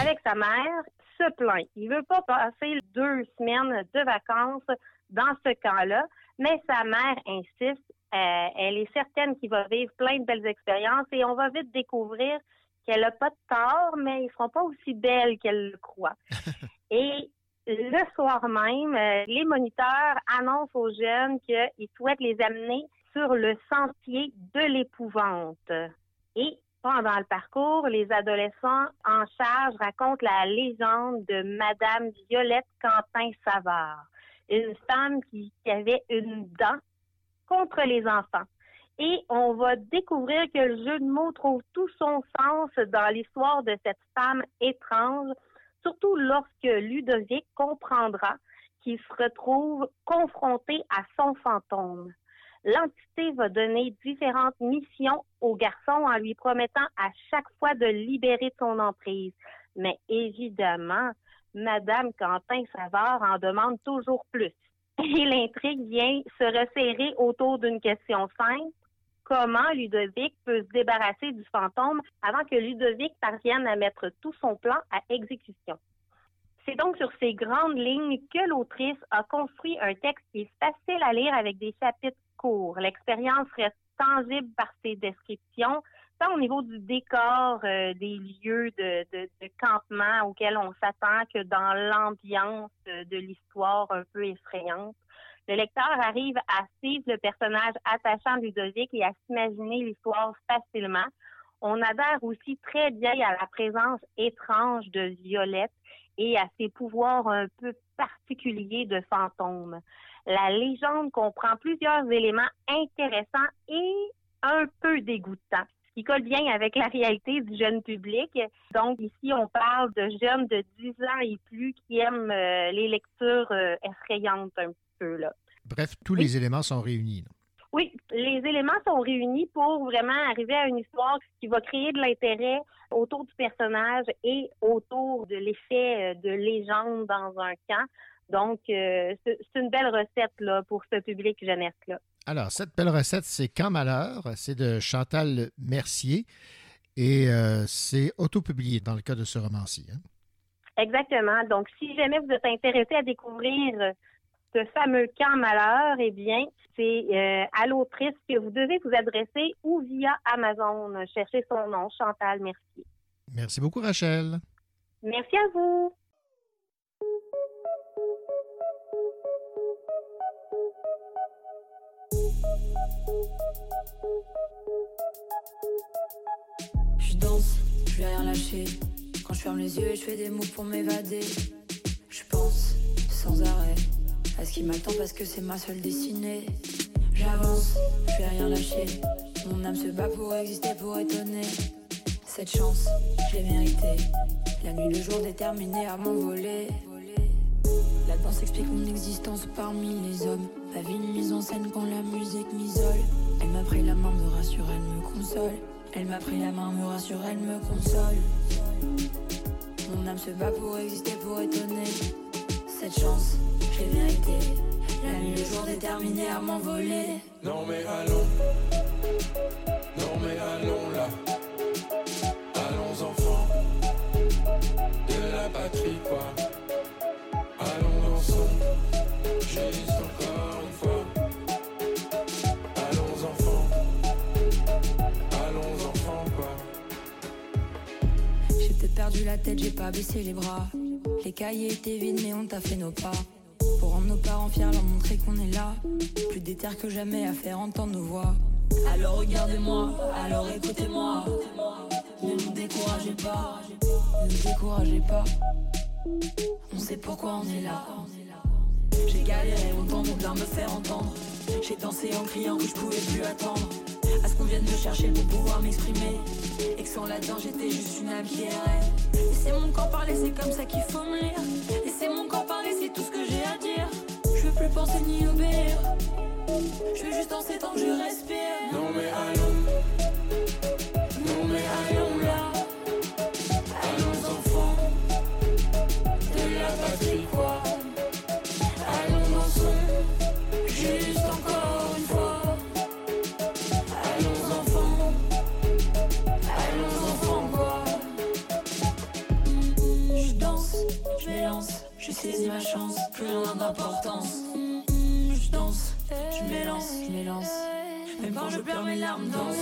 avec sa mère, se plaint. Il veut pas passer deux semaines de vacances dans ce camp-là, mais sa mère insiste. euh, elle est certaine qu'il va vivre plein de belles expériences et on va vite découvrir qu'elle n'a pas de tort, mais ils ne seront pas aussi belles qu'elle le croit. et le soir même, euh, les moniteurs annoncent aux jeunes qu'ils souhaitent les amener sur le sentier de l'épouvante. Et pendant le parcours, les adolescents en charge racontent la légende de Madame Violette Quentin-Savard, une femme qui, qui avait une dent contre les enfants. Et on va découvrir que le jeu de mots trouve tout son sens dans l'histoire de cette femme étrange, surtout lorsque Ludovic comprendra qu'il se retrouve confronté à son fantôme. L'entité va donner différentes missions au garçon en lui promettant à chaque fois de libérer son emprise. Mais évidemment, Madame Quentin Savard en demande toujours plus. Et l'intrigue vient se resserrer autour d'une question simple. Comment Ludovic peut se débarrasser du fantôme avant que Ludovic parvienne à mettre tout son plan à exécution? C'est donc sur ces grandes lignes que l'autrice a construit un texte qui est facile à lire avec des chapitres L'expérience reste tangible par ses descriptions, tant au niveau du décor, euh, des lieux de campement auxquels on s'attend que dans l'ambiance euh, de l'histoire un peu effrayante. Le lecteur arrive à suivre le personnage attachant de Ludovic et à s'imaginer l'histoire facilement. On adhère aussi très bien à la présence étrange de Violette et à ses pouvoirs un peu particuliers de fantôme. La légende comprend plusieurs éléments intéressants et un peu dégoûtants, ce qui colle bien avec la réalité du jeune public. Donc ici, on parle de jeunes de 10 ans et plus qui aiment euh, les lectures euh, effrayantes un petit peu. Là. Bref, tous les éléments sont réunis. là. Oui, les éléments sont réunis pour vraiment arriver à une histoire qui va créer de l'intérêt autour du personnage et autour de l'effet euh, de légende dans un camp. Donc, euh, c'est une belle recette là, pour ce public jeunesse-là. Alors, cette belle recette, c'est Quand Malheur. C'est de Chantal Mercier et euh, c'est autopublié dans le cas de ce roman-ci. hein. Exactement. Donc, si jamais vous êtes intéressé à découvrir ce fameux camp malheur, eh bien, c'est euh, à l'autrice que vous devez vous adresser ou via Amazon. Cherchez son nom, Chantal Mercier. Merci beaucoup, Rachel. Merci à vous. Je danse, je vais rien lâcher. Quand je ferme les yeux, je fais des mots pour m'évader. Je pense sans arrêt à ce qui m'attend parce que c'est ma seule destinée. J'avance, je vais rien lâcher. Mon âme se bat pour exister, pour étonner. Cette chance, je l'ai méritée. La nuit, le jour déterminé à m'envoler. La danse explique mon existence parmi les hommes. La vie une mise en scène quand la musique m'isole. Elle m'a pris la main, me rassure, elle me console. Elle m'a pris la main, me rassure, elle me console. Mon âme se bat pour exister, pour étonner. Cette chance, je l'ai méritée. La nuit, le jour déterminé à m'envoler. Non mais allons, non mais allons là. Perdu la tête, j'ai pas baissé les bras. Les cahiers étaient vides, mais on t'a fait nos pas. Pour rendre nos parents fiers, leur montrer qu'on est là. Plus déter que jamais à faire entendre nos voix. Alors regardez-moi, alors écoutez-moi. Ne nous découragez pas, ne nous découragez pas. On sait pourquoi on est là. J'ai galéré longtemps pour bien me faire entendre. J'ai dansé en criant que je pouvais plus attendre. À ce qu'on vienne me chercher pour pouvoir m'exprimer. Sans là-dedans j'étais juste une errait. Laissez mon corps parler, c'est comme ça qu'il faut me lire. Laissez mon corps parler, c'est tout ce que j'ai à dire. Je veux plus penser ni obéir. Je veux juste danser tant que je respire. Non mais allons, Je danse, je m'élance, je m'élance. Même quand je pleure, mes larmes dansent.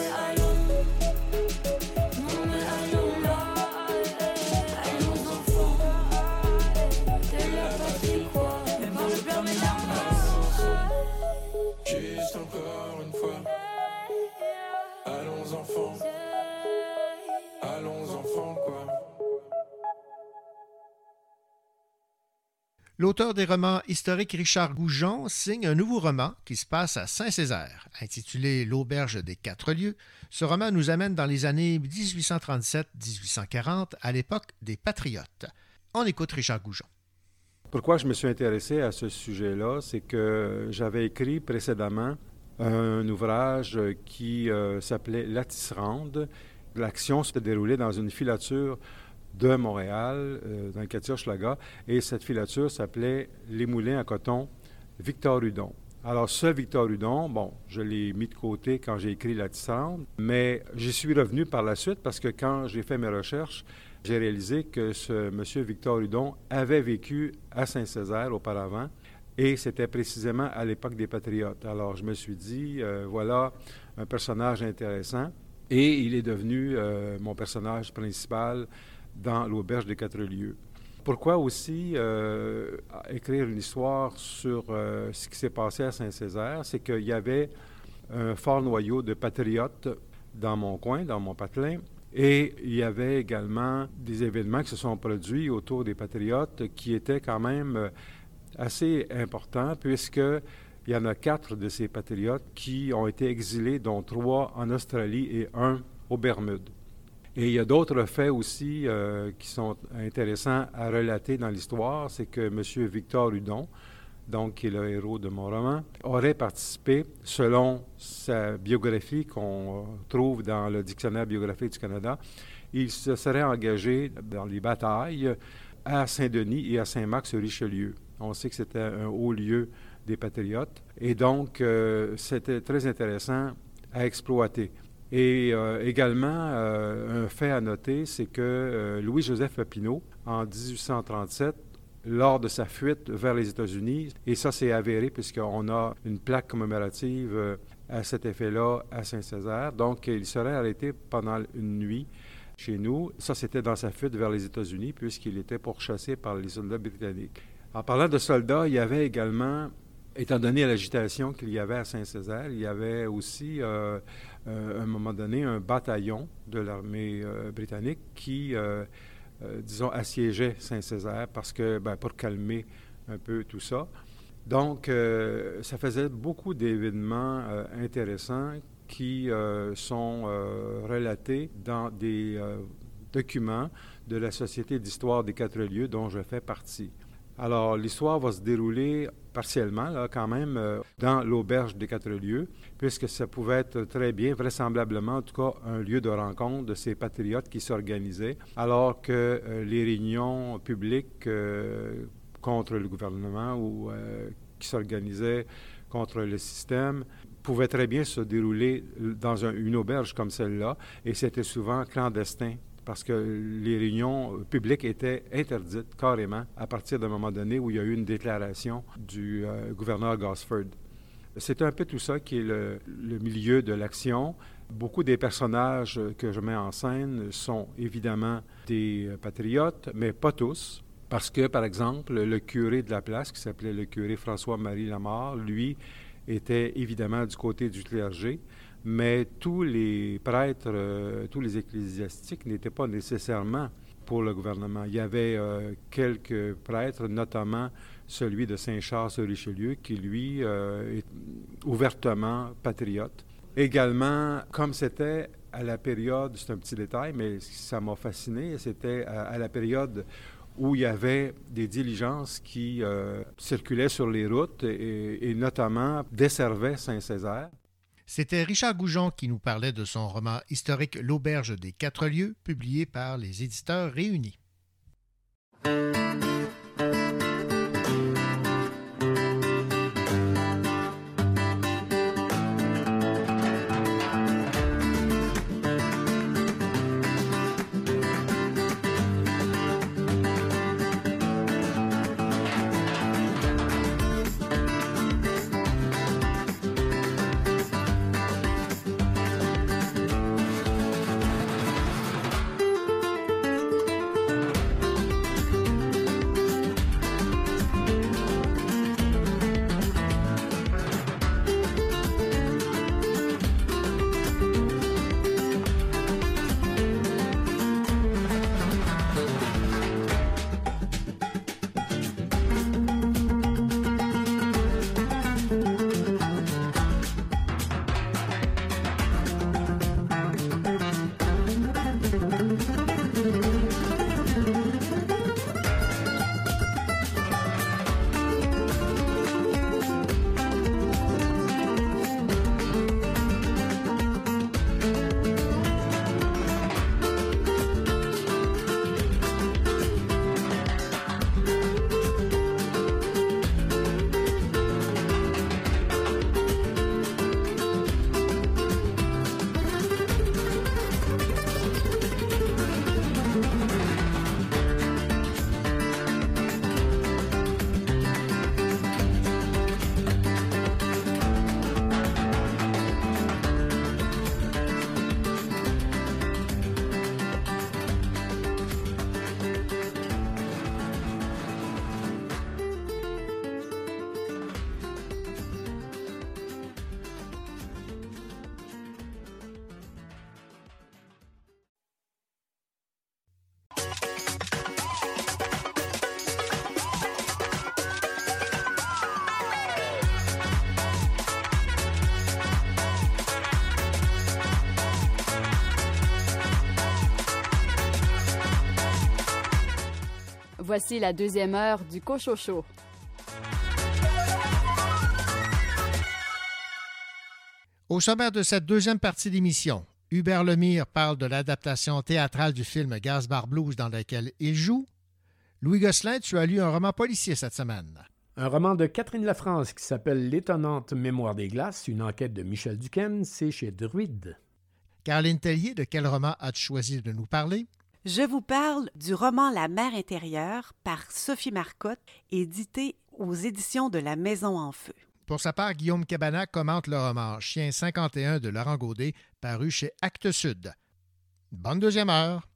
L'auteur des romans historiques Richard Goujon signe un nouveau roman qui se passe à Saint-Césaire. Intitulé L'Auberge des Quatre Lieux, ce roman nous amène dans les années 1837-1840, à l'époque des Patriotes. On écoute Richard Goujon. Pourquoi je me suis intéressé à ce sujet-là, c'est que j'avais écrit précédemment un ouvrage qui euh, s'appelait La Tisserande. L'action s'était déroulée dans une filature de Montréal, euh, dans le quartier Hochelaga, et cette filature s'appelait Les Moulins à coton Victor Hudon. Alors, ce Victor Hudon, bon, je l'ai mis de côté quand j'ai écrit La Tisserande, mais j'y suis revenu par la suite parce que quand j'ai fait mes recherches, j'ai réalisé que ce monsieur Victor Hudon avait vécu à Saint-Césaire auparavant et c'était précisément à l'époque des Patriotes. Alors je me suis dit, euh, voilà un personnage intéressant et il est devenu euh, mon personnage principal dans l'Auberge des Quatre Lieux. Pourquoi aussi euh, écrire une histoire sur euh, ce qui s'est passé à Saint-Césaire? C'est qu'il y avait un fort noyau de patriotes dans mon coin, dans mon patelin, et il y avait également des événements qui se sont produits autour des patriotes qui étaient quand même euh, assez importants, puisqu'il y en a quatre de ces patriotes qui ont été exilés, dont trois en Australie et un aux Bermudes. Et il y a d'autres faits aussi euh, qui sont intéressants à relater dans l'histoire. C'est que M. Victor Hudon, donc qui est le héros de mon roman, aurait participé, selon sa biographie qu'on trouve dans le Dictionnaire biographique du Canada, il se serait engagé dans les batailles à Saint-Denis et à Saint-Marc-sur-Richelieu. On sait que c'était un haut lieu des patriotes. Et donc, euh, c'était très intéressant à exploiter. Et euh, également, euh, un fait à noter, c'est que euh, Louis-Joseph Papineau, en 1837, lors de sa fuite vers les États-Unis, et ça c'est avéré puisqu'on a une plaque commémorative à cet effet-là à Saint-Césaire, donc il serait arrêté pendant une nuit chez nous. Ça c'était dans sa fuite vers les États-Unis puisqu'il était pourchassé par les soldats britanniques. En parlant de soldats, il y avait également, étant donné l'agitation qu'il y avait à Saint-Césaire, il y avait aussi à un moment donné un bataillon de l'armée euh, britannique qui, euh, euh, disons, assiégeait Saint-Césaire parce que, ben, pour calmer un peu tout ça. Donc, euh, ça faisait beaucoup d'événements euh, intéressants qui euh, sont euh, relatés dans des euh, documents de la Société d'histoire des quatre lieux dont je fais partie. Alors, l'histoire va se dérouler partiellement, là, quand même, euh, dans l'auberge des quatre lieux, puisque ça pouvait être très bien, vraisemblablement, en tout cas, un lieu de rencontre de ces patriotes qui s'organisaient, alors que euh, les réunions publiques euh, contre le gouvernement ou qui s'organisaient contre le système pouvaient très bien se dérouler dans un- une auberge comme celle-là, et c'était souvent clandestin parce que les réunions euh, publiques étaient interdites carrément à partir d'un moment donné où il y a eu une déclaration du euh, gouverneur Gosford. C'est un peu tout ça qui est le, le milieu de l'action. Beaucoup des personnages que je mets en scène sont évidemment des euh, patriotes, mais pas tous. Parce que, par exemple, le curé de la place, qui s'appelait le curé François-Marie Lamar, lui, était évidemment du côté du clergé, mais tous les prêtres, euh, tous les ecclésiastiques n'étaient pas nécessairement pour le gouvernement. Il y avait euh, quelques prêtres, notamment celui de Saint-Charles-sur-Richelieu, qui, lui, euh, est ouvertement patriote. Également, comme c'était à la période, c'est un petit détail, mais ça m'a fasciné, c'était à, la période où il y avait des diligences qui circulaient sur les routes et notamment desservaient Saint-Césaire. C'était Richard Goujon qui nous parlait de son roman historique L'Auberge des Quatre Lieux, publié par les éditeurs réunis. Voici la deuxième heure du Cochocho. Au sommaire de cette deuxième partie d'émission, Hubert Lemire parle de l'adaptation théâtrale du film Gaz Bar Blues dans lequel il joue. Louis Gosselin, tu as lu un roman policier cette semaine. Un roman de Catherine Lafrance qui s'appelle L'étonnante mémoire des glaces, une enquête de Michel Duquesne, c'est chez Druide. Caroline Tellier, de quel roman as-tu choisi de nous parler? Je vous parle du roman La mer intérieure par Sophie Marcotte, édité aux éditions de La Maison en Feu. Pour sa part, Guillaume Cabana commente le roman Chien 51 de Laurent Gaudet, paru chez Actes Sud. Bonne deuxième heure.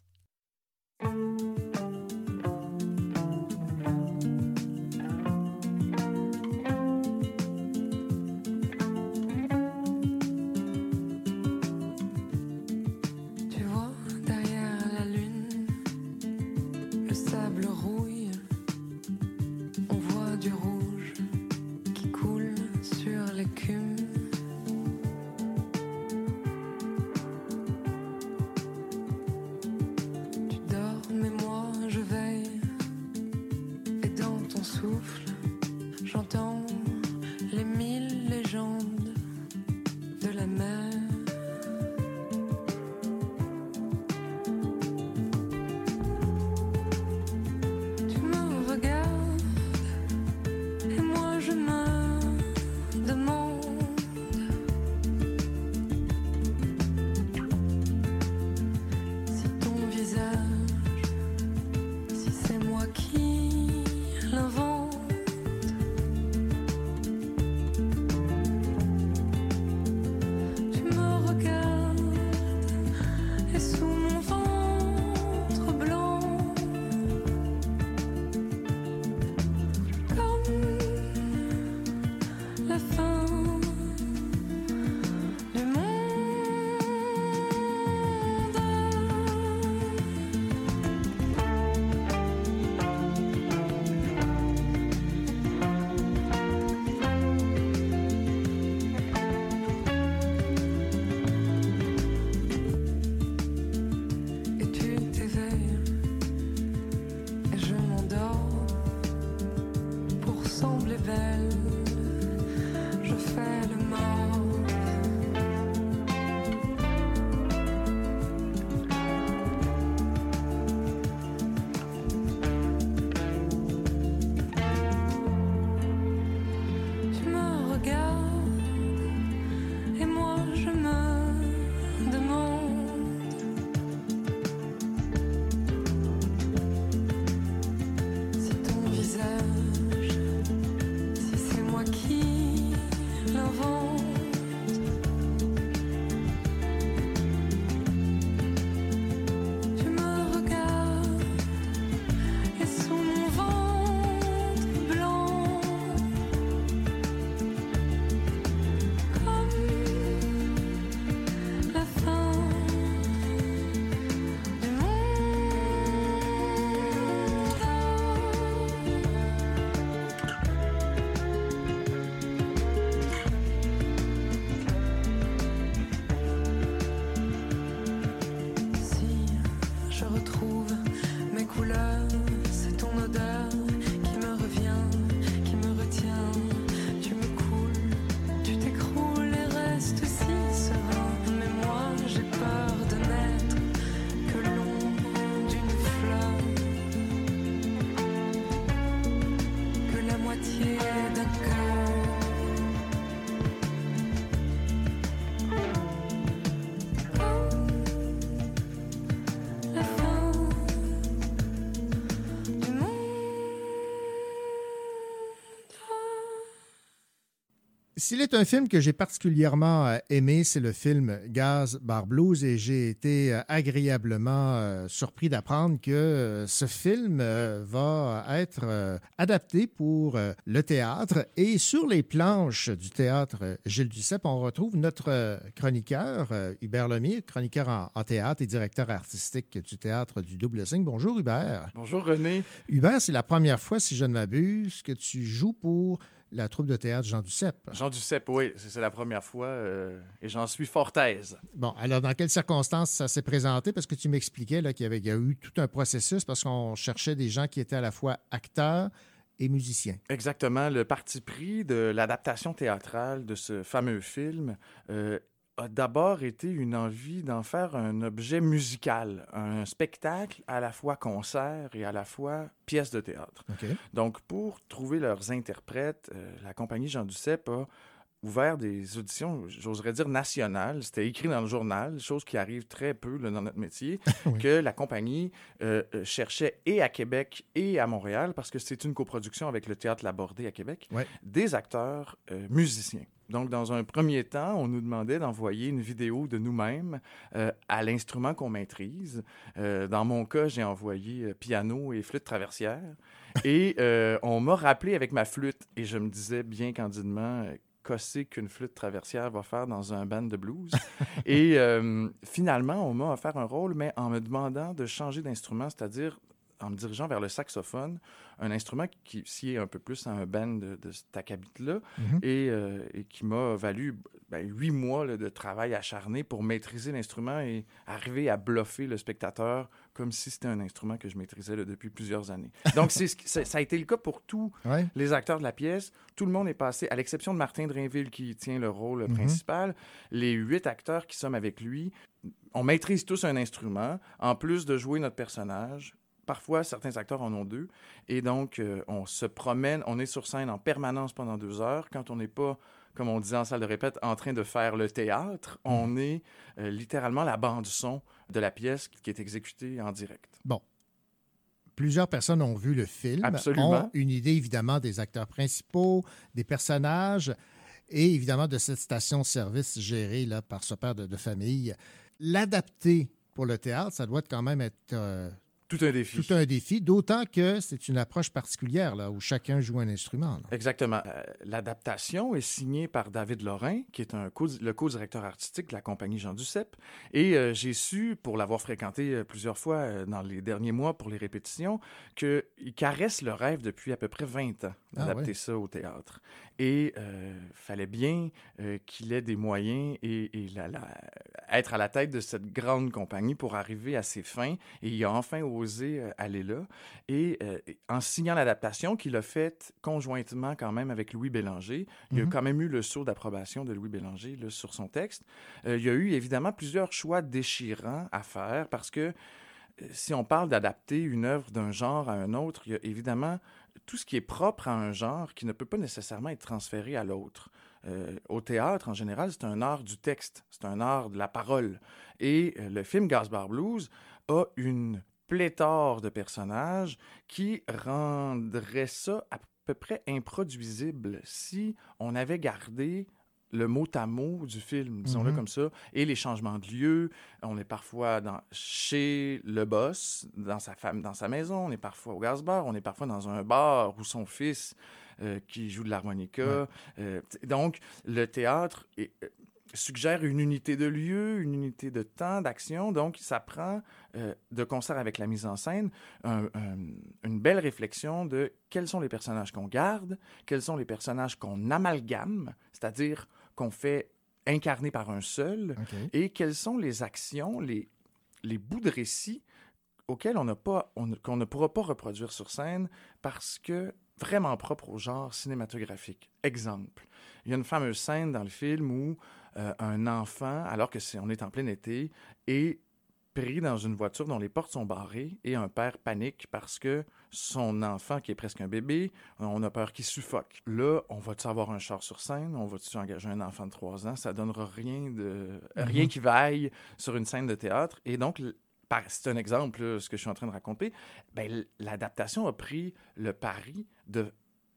S'il est un film que j'ai particulièrement euh, aimé, c'est le film Gaz Bar Blues et j'ai été euh, agréablement euh, surpris d'apprendre que ce film va être adapté pour le théâtre et sur les planches du théâtre Gilles Duceppe, on retrouve notre chroniqueur Hubert Lemire, chroniqueur en, en théâtre et directeur artistique du théâtre du Double Cinq. Bonjour Hubert. Bonjour René. Hubert, c'est la première fois, si je ne m'abuse, que tu joues pour la troupe de théâtre Jean Duceppe. Jean Duceppe, oui, c'est la première fois euh, et j'en suis fort aise. Bon, alors dans quelles circonstances ça s'est présenté? Parce que tu m'expliquais là, qu'il y avait il y a eu tout un processus parce qu'on cherchait des gens qui étaient à la fois acteurs et musiciens. Exactement. Le parti pris de l'adaptation théâtrale de ce fameux film euh, a d'abord été une envie d'en faire un objet musical, un spectacle à la fois concert et à la fois pièce de théâtre. Donc, pour trouver leurs interprètes, euh, la compagnie Jean Duceppe a ouvert des auditions, j'oserais dire nationales. C'était écrit dans le journal, chose qui arrive très peu là, dans notre métier, Oui. que la compagnie euh, euh, cherchait et à Québec et à Montréal, parce que c'est une coproduction avec le Théâtre Labordé à Québec, des acteurs euh, musiciens. Donc, dans un premier temps, on nous demandait d'envoyer une vidéo de nous-mêmes euh, à l'instrument qu'on maîtrise. Euh, dans mon cas, j'ai envoyé euh, piano et flûte traversière. Et euh, on m'a rappelé avec ma flûte, et je me disais bien candidement, qu'est-ce qu'une flûte traversière va faire dans un band de blues? et euh, finalement, on m'a offert un rôle, mais en me demandant de changer d'instrument, c'est-à-dire en me dirigeant vers le saxophone, un instrument qui sied un peu plus à un band de, de acabit-là, Mhm. et, euh, et qui m'a valu ben, huit mois là, de travail acharné pour maîtriser l'instrument et arriver à bluffer le spectateur comme si c'était un instrument que je maîtrisais là, depuis plusieurs années. Donc, c'est ça a été le cas pour tous Ouais. les acteurs de la pièce. Tout le monde est passé, à l'exception de Martin Drainville qui tient le rôle Mhm. principal. Les huit acteurs qui sommes avec lui, on maîtrise tous un instrument, en plus de jouer notre personnage. Parfois, certains acteurs en ont deux. Et donc, euh, on se promène, on est sur scène en permanence pendant deux heures. Quand on n'est pas, comme on disait en salle de répète, en train de faire le théâtre, on est euh, littéralement la bande-son de la pièce qui est exécutée en direct. Bon. Plusieurs personnes ont vu le film, Absolument. ont une idée évidemment des acteurs principaux, des personnages et évidemment de cette station-service gérée là, par ce père de, de famille. L'adapter pour le théâtre, ça doit quand même être euh, Tout un défi. tout un défi, d'autant que c'est une approche particulière là, où chacun joue un instrument. là. Exactement. Euh, L'adaptation est signée par David Lorrain, qui est un co- le co-directeur artistique de la compagnie Jean Duceppe. Et euh, j'ai su, pour l'avoir fréquenté euh, plusieurs fois euh, dans les derniers mois pour les répétitions, qu'il caresse le rêve depuis à peu près 20 ans Ah d'adapter ouais. ça au théâtre. Et euh, fallait bien euh, qu'il ait des moyens et, et la- la- être à la tête de cette grande compagnie pour arriver à ses fins. Et il a enfin osé euh, aller là. Et euh, en signant l'adaptation qu'il a faite conjointement quand même avec Louis Bélanger, il y a Mhm. quand même eu le saut d'approbation de Louis Bélanger là, sur son texte. Il y a eu évidemment plusieurs choix déchirants à faire parce que si on parle d'adapter une œuvre d'un genre à un autre, il y a évidemment tout ce qui est propre à un genre qui ne peut pas nécessairement être transféré à l'autre. Euh, au théâtre, en général, c'est un art du texte, c'est un art de la parole. Et euh, le film Gasbar Blues a une pléthore de personnages qui rendrait ça à peu près improduisible si on avait gardé le mot à mot du film, disons-le Mhm. comme ça, et les changements de lieu. On est parfois dans, chez le boss, dans sa femme, dans sa maison. On est parfois au gaz bar. On est parfois dans un bar où son fils euh, qui joue de l'harmonica. Euh, donc, le théâtre est- euh, suggère une unité de lieu, une unité de temps, d'action. Donc, ça prend, de concert avec la mise en scène, un- un- une belle réflexion de quels sont les personnages qu'on garde, quels sont les personnages qu'on amalgame, c'est-à-dire qu'on fait incarner par un seul, et quelles sont les actions, les, les bouts de récit auxquels on pas, qu'on ne pourra pas reproduire sur scène parce que vraiment propre au genre cinématographique. Exemple, il y a une fameuse scène dans le film où euh, un enfant, alors que c'est, on est en plein été, est pris dans une voiture dont les portes sont barrées et un père panique parce que son enfant, qui est presque un bébé, on a peur qu'il suffoque. Là, on va-tu avoir un char sur scène? On va-tu engager un enfant de 3 ans? Ça donnera rien de rien Mhm. qui vaille sur une scène de théâtre. Et donc, c'est un exemple, ce que je suis en train de raconter. Ben, l'adaptation a pris le pari de-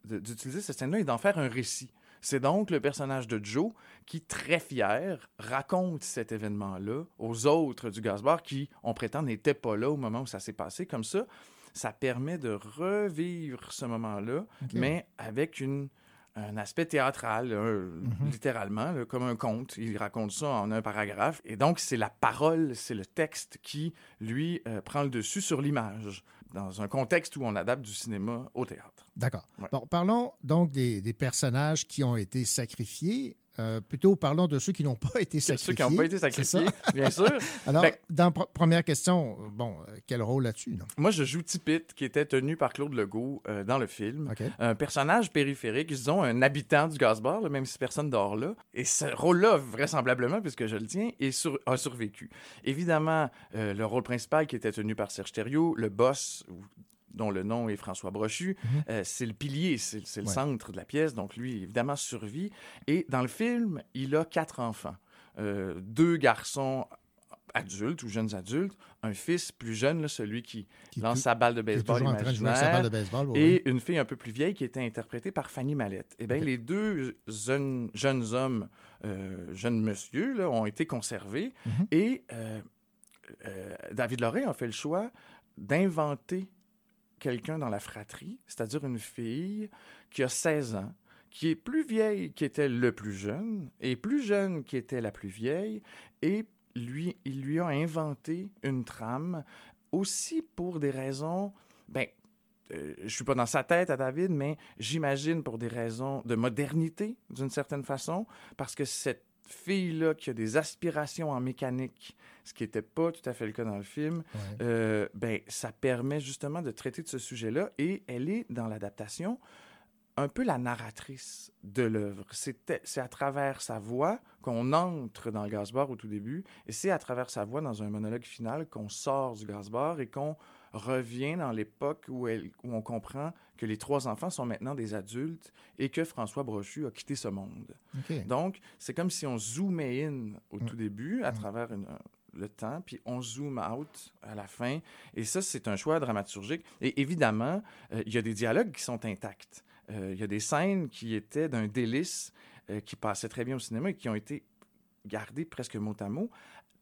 d'utiliser cette scène-là et d'en faire un récit. C'est donc le personnage de Joe qui, très fier, raconte cet événement-là aux autres du Gazbar qui, on prétend, n'étaient pas là au moment où ça s'est passé. Comme ça, ça permet de revivre ce moment-là, mais avec une, un aspect théâtral, euh, littéralement, là, comme un conte. Il raconte ça en un paragraphe. Et donc, c'est la parole, c'est le texte qui, lui, euh, prend le dessus sur l'image, dans un contexte où on adapte du cinéma au théâtre. D'accord. Ouais. Bon, parlons donc des, des personnages qui ont été sacrifiés. Euh, plutôt, parlons de ceux qui n'ont pas été Ceux sacrifiés. qui n'ont pas été sacrifiés, bien sûr. Alors, Ben- dans pr- première question, bon, euh, quel rôle là-dessus? Moi, je joue Tipit, qui était tenu par Claude Legault euh, dans le film. Un personnage périphérique, disons, un habitant du Gasbar, là, même si personne dort là. Et ce rôle-là, vraisemblablement, puisque je le tiens, est sur- a survécu. Évidemment, euh, le rôle principal qui était tenu par Serge Thériault, le boss, ou- dont le nom est François Brochu, euh, c'est le pilier, c'est le Ouais. centre de la pièce. Donc, lui, évidemment, survit. Et dans le film, il a quatre enfants. Euh, deux garçons adultes ou jeunes adultes, un fils plus jeune, là, celui qui, lance sa balle de qui est baseball toujours en train de jouer avec imaginaire, sa balle de baseball, et une fille un peu plus vieille qui était interprétée par Fanny Mallette. Eh bien, les deux jeunes, jeunes hommes, euh, jeunes monsieur, là, ont été conservés Mhm. et euh, euh, David Lorrain a fait le choix d'inventer quelqu'un dans la fratrie, c'est-à-dire une fille qui a 16 ans, qui est plus vieille qui était le plus jeune, et plus jeune qui était la plus vieille, et lui, il lui a inventé une trame aussi pour des raisons, ben, euh, je suis pas dans sa tête à David, mais j'imagine pour des raisons de modernité, d'une certaine façon, parce que cette fille-là qui a des aspirations en mécanique, ce qui n'était pas tout à fait le cas dans le film, Ouais. euh, ben, ça permet justement de traiter de ce sujet-là et elle est dans l'adaptation un peu la narratrice de l'œuvre. C'est c'est à travers sa voix qu'on entre dans le gaz-bar au tout début et c'est à travers sa voix dans un monologue final qu'on sort du gaz-bar et qu'on revient dans l'époque où, elle- où on comprend que les trois enfants sont maintenant des adultes et que François Brochu a quitté ce monde. Donc, c'est comme si on zoomait in au tout début à travers une- le temps, puis on zoom out à la fin. Et ça, c'est un choix dramaturgique. Et évidemment, euh, il y a des dialogues qui sont intacts. Euh, Il y a des scènes qui étaient d'un délice, euh, qui passaient très bien au cinéma et qui ont été gardées presque mot à mot.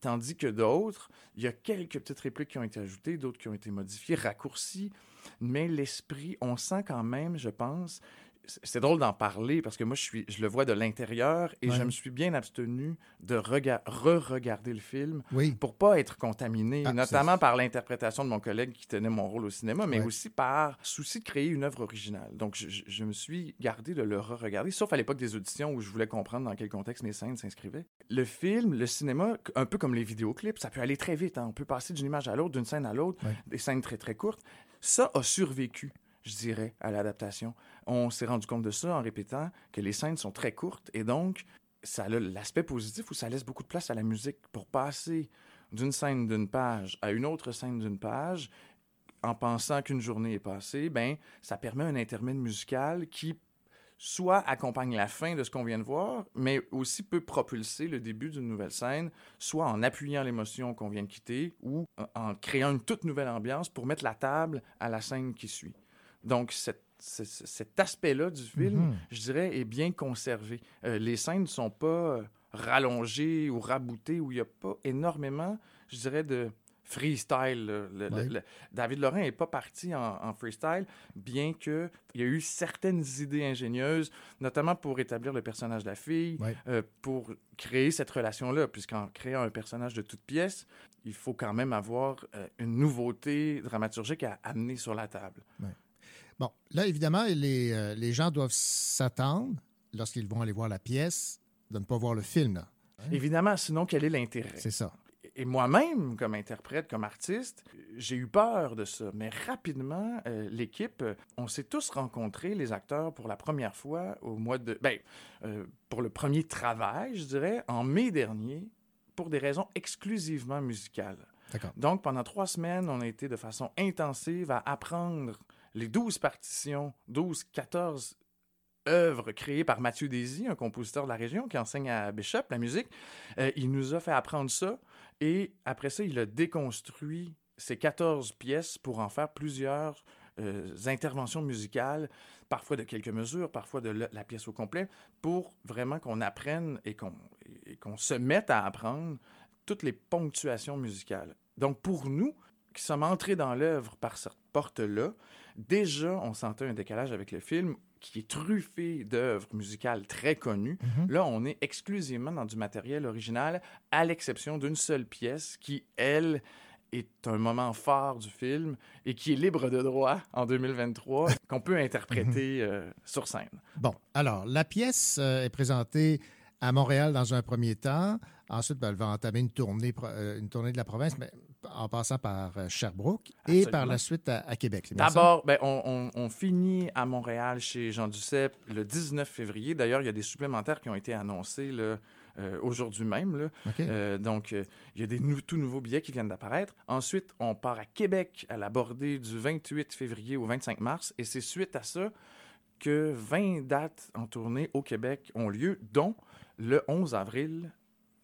Tandis que d'autres, il y a quelques petites répliques qui ont été ajoutées, d'autres qui ont été modifiées, raccourcies. Mais l'esprit, on sent quand même, je pense, c'est- drôle d'en parler parce que moi, je, suis, je le vois de l'intérieur et Ouais. je me suis bien abstenu de rega- re-regarder le film Oui. pour pas être contaminé, Ah, notamment par l'interprétation de mon collègue qui tenait mon rôle au cinéma, mais Ouais. aussi par souci de créer une œuvre originale. Donc, je, je- je me suis gardé de le re-regarder, sauf à l'époque des auditions où je voulais comprendre dans quel contexte mes scènes s'inscrivaient. Le film, le cinéma, un peu comme les vidéoclips, ça peut aller très vite. hein. On peut passer d'une image à l'autre, d'une scène à l'autre, Ouais. des scènes très, très courtes. Ça a survécu je dirais, à l'adaptation. On s'est rendu compte de ça en répétant que les scènes sont très courtes et donc ça a l'aspect positif où ça laisse beaucoup de place à la musique pour passer d'une scène d'une page à une autre scène d'une page en pensant qu'une journée est passée, ben ça permet un intermède musical qui soit accompagne la fin de ce qu'on vient de voir, mais aussi peut propulser le début d'une nouvelle scène, soit en appuyant l'émotion qu'on vient de quitter ou en- créant une toute nouvelle ambiance pour mettre la table à la scène qui suit. Donc, cette- cet aspect-là du film, Mhm. je dirais, est bien conservé. Euh, les scènes ne sont pas euh, rallongées ou raboutées, où il n'y a pas énormément, je dirais, de freestyle. là. Le- le- Ouais. le- David Lorrain n'est pas parti en, en freestyle, bien qu'il y a eu certaines idées ingénieuses, notamment pour établir le personnage de la fille, Ouais. euh, pour créer cette relation-là, puisqu'en créant un personnage de toute pièce, il faut quand même avoir euh, une nouveauté dramaturgique à amener sur la table. Bon, là, évidemment, les, euh, les gens doivent s'attendre, lorsqu'ils vont aller voir la pièce, de ne pas voir le film. Là. Évidemment, sinon, quel est l'intérêt? C'est ça. Et moi-même, comme interprète, comme artiste, j'ai eu peur de ça. Mais rapidement, euh, l'équipe, euh, on s'est tous rencontrés, les acteurs, pour la première fois au mois de... Ben, euh, pour le premier travail, je dirais, en mai dernier, pour des raisons exclusivement musicales. D'accord. Donc, pendant trois semaines, on a été de façon intensive à apprendre les 12 partitions, 12, 14 œuvres créées par Mathieu Désy, un compositeur de la région qui enseigne à Bishop la musique. Euh, il nous a fait apprendre ça et après ça, il a déconstruit ces 14 pièces pour en faire plusieurs euh, interventions musicales, parfois de quelques mesures, parfois de la, pièce au complet, pour vraiment qu'on apprenne et qu'on se mette à apprendre toutes les ponctuations musicales. Donc pour nous, qui sommes entrés dans l'œuvre par cette porte-là, déjà, on sentait un décalage avec le film qui est truffé d'œuvres musicales très connues. Mhm. Là, on est exclusivement dans du matériel original, à l'exception d'une seule pièce qui, elle, est un moment fort du film et qui est libre de droit en 2023, qu'on peut interpréter euh, sur scène. Bon, alors, la pièce euh, est présentée à Montréal dans un premier temps. Ensuite, ben, elle va entamer une tournée, euh, une tournée de la province, mais en passant par euh, Sherbrooke et par la suite à, à Québec. D'abord, ben, on, on- on finit à Montréal chez Jean Duceppe le 19 février. D'ailleurs, il y a des supplémentaires qui ont été annoncés là, euh, aujourd'hui même. là. Euh, donc, euh, il y a des nou- tout nouveaux billets qui viennent d'apparaître. Ensuite, on part à Québec à la bordée du 28 février au 25 mars. Et c'est suite à ça que 20 dates en tournée au Québec ont lieu, dont le 11 avril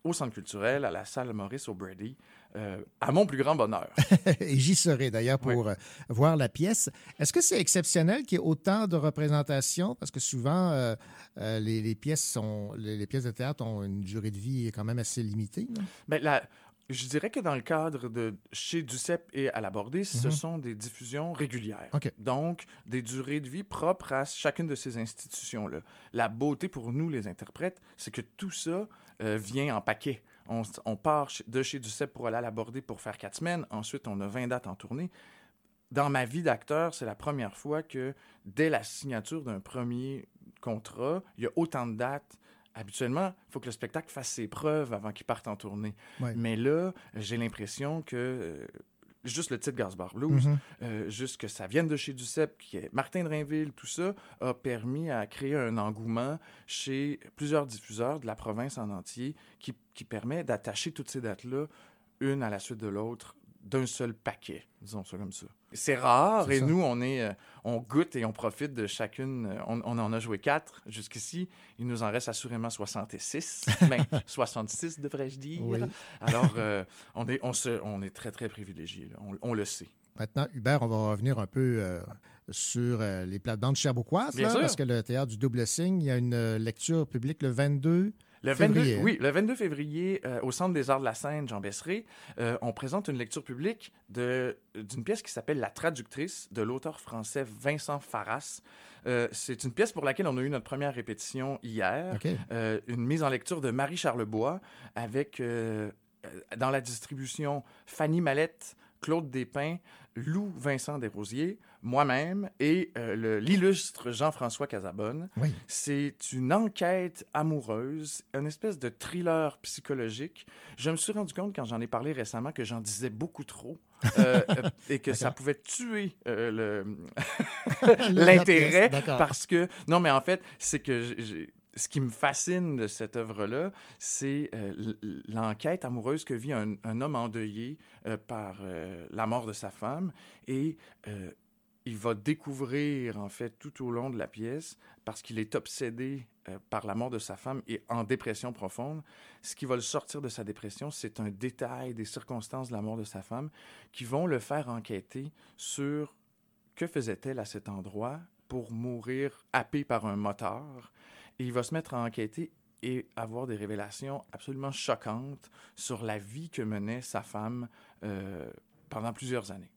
au Centre culturel, à la salle Maurice O'Brady, euh, à mon plus grand bonheur. et j'y serai d'ailleurs pour euh, voir la pièce. Est-ce que c'est exceptionnel qu'il y ait autant de représentations? Parce que souvent, euh, euh, les, les pièces sont, les, les pièces de théâtre ont une durée de vie quand même assez limitée. là. Ben, la- je dirais que dans le cadre de chez Duceppe et à l'abordé, ce Mhm. sont des diffusions régulières. Donc, des durées de vie propres à chacune de ces institutions-là. La beauté pour nous, les interprètes, c'est que tout ça euh, vient en paquet. On, part de chez Duceppe pour aller à l'abordé pour faire quatre semaines. Ensuite, on a 20 dates en tournée. Dans ma vie d'acteur, c'est la première fois que, dès la signature d'un premier contrat, il y a autant de dates. Habituellement, il faut que le spectacle fasse ses preuves avant qu'il parte en tournée. Ouais. Mais là, j'ai l'impression que euh, juste le titre Gaspard Blues, Mhm. euh, juste que ça vienne de chez Duceppe, qui est Martin de Rainville, tout ça, a permis à créer un engouement chez plusieurs diffuseurs de la province en entier qui, qui permet d'attacher toutes ces dates-là, une à la suite de l'autre, d'un seul paquet, disons ça comme ça. C'est rare et ça. nous, on, est, euh, on goûte et on profite de chacune. euh, On, on en a joué quatre jusqu'ici. Il nous en reste assurément 66, mais 66 devrais-je dire. Oui. Alors, euh, on, est, on, se, on est très, très privilégiés. On, on le sait. Maintenant, Hubert, on va revenir un peu euh, sur euh, les plates-bandes cherbourgoises, parce que le théâtre du Double Signe, il y a une lecture publique le 22 Le 22, février. hein? oui, le 22 février, euh, au Centre des arts de la scène, Jean Besseret, euh, on présente une lecture publique d'une pièce qui s'appelle La traductrice de l'auteur français Vincent Farras. Euh, c'est une pièce pour laquelle on a eu notre première répétition hier. Une mise en lecture de Marie Charlebois avec, dans la distribution, Fanny Mallette, Claude Despins, Lou Vincent Desrosiers, moi-même et euh, l'illustre Jean-François Casabonne. Oui. C'est une enquête amoureuse, une espèce de thriller psychologique. Je me suis rendu compte quand j'en ai parlé récemment que j'en disais beaucoup trop euh, et que ça pouvait tuer euh, l'intérêt parce que non mais en fait c'est que ce qui me fascine de cette œuvre-là, c'est euh, l'enquête amoureuse que vit un, homme endeuillé euh, par euh, la mort de sa femme et il va découvrir en fait tout au long de la pièce parce qu'il est obsédé par la mort de sa femme et en dépression profonde. Ce qui va le sortir de sa dépression, c'est un détail des circonstances de la mort de sa femme qui vont le faire enquêter sur que faisait-elle à cet endroit pour mourir happé par un moteur. Il va se mettre à enquêter et avoir des révélations absolument choquantes sur la vie que menait sa femme euh, pendant plusieurs années.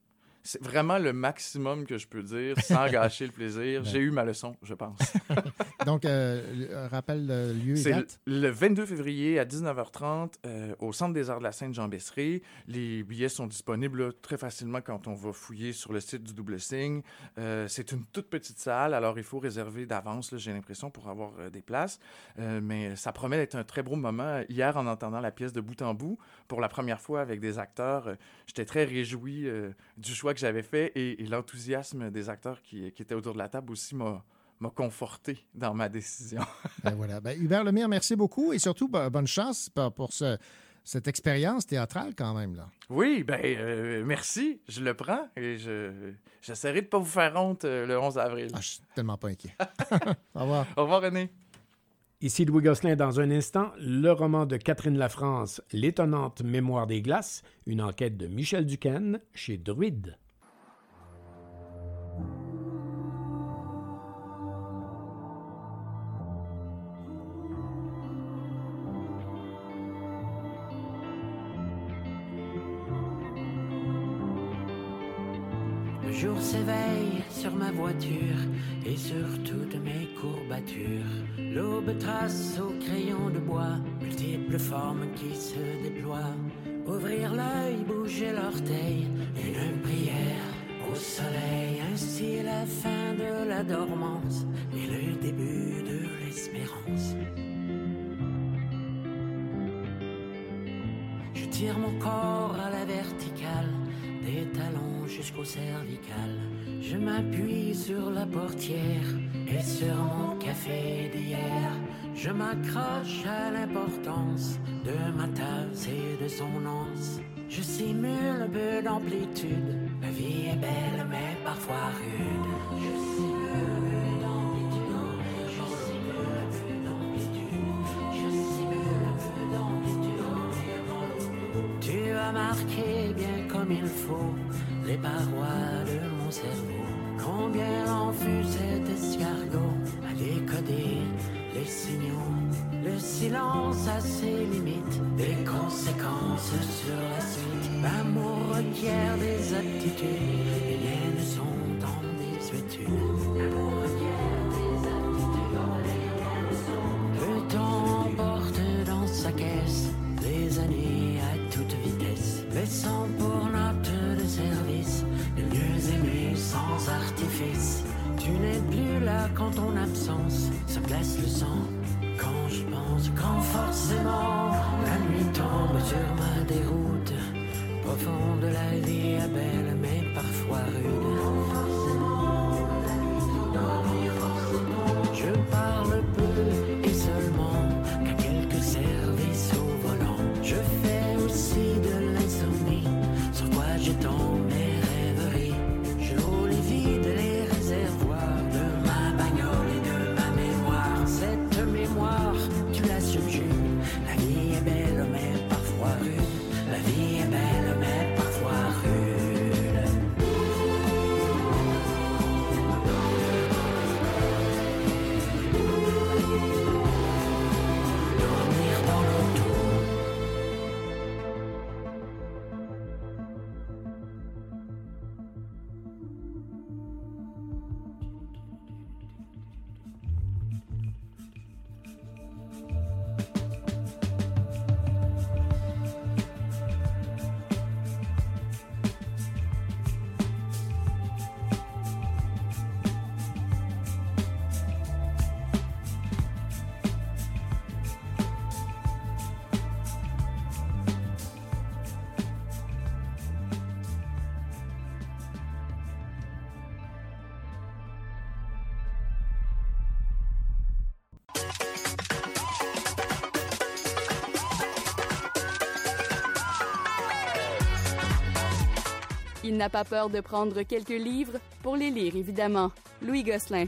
C'est vraiment le maximum que je peux dire sans gâcher le plaisir. J'ai eu ma leçon, je pense. Donc, euh, rappelle le lieu et le, date? le 22 février à 19h30 euh, au Centre des arts de la scène Jean Besseret. Les billets sont disponibles là, très facilement quand on va fouiller sur le site du Double Signe. Euh, c'est une toute petite salle, alors il faut réserver d'avance, j'ai l'impression, pour avoir euh, des places. Mais ça promet d'être un très beau moment. Hier, en entendant la pièce de bout en bout, pour la première fois avec des acteurs, j'étais très réjoui du choix que j'avais fait et, et l'enthousiasme des acteurs qui, qui étaient autour de la table aussi m'a m'a conforté dans ma décision. Ben voilà. Ben, Hubert Lemire, merci beaucoup et surtout, ben, bonne chance pour, pour ce- cette expérience théâtrale quand même. Là. Oui, ben euh, merci, je le prends et je j'essaierai de pas vous faire honte euh, le 11 avril. Ah, je suis tellement pas inquiet. Au revoir. Au revoir René. Ici Louis Gosselin dans un instant, le roman de Catherine Lafrance, L'étonnante mémoire des glaces, une enquête de Michel Duquesne chez Druide. Le jour s'éveille sur ma voiture et sur toutes mes courbatures. L'aube trace au crayon de bois multiples formes qui se déploient. Ouvrir l'œil, bouger l'orteil, une prière au soleil. Ainsi la fin de la dormance et le début de l'espérance. Je tire mon corps à la verticale, des talons jusqu'au cervical. Je m'appuie sur la portière et sur mon café d'hier. Je m'accroche à l'importance de ma tasse et de son anse. Je simule un peu d'amplitude. La vie est belle, mais parfois rude. Marqué bien comme il faut les parois de mon cerveau. Combien en fut cet escargot à décoder les signaux. Le silence a ses limites, des conséquences sur la suite. L'amour requiert des aptitudes, les miennes sont en pour note de service le mieux aimé sans artifice. Tu n'es plus là quand ton absence se blesse le sang. Quand je pense, quand forcément la nuit tombe sur ma déroute, profonde la vie est belle mais parfois rude. Il n'a pas peur de prendre quelques livres pour les lire, évidemment. Louis Gosselin.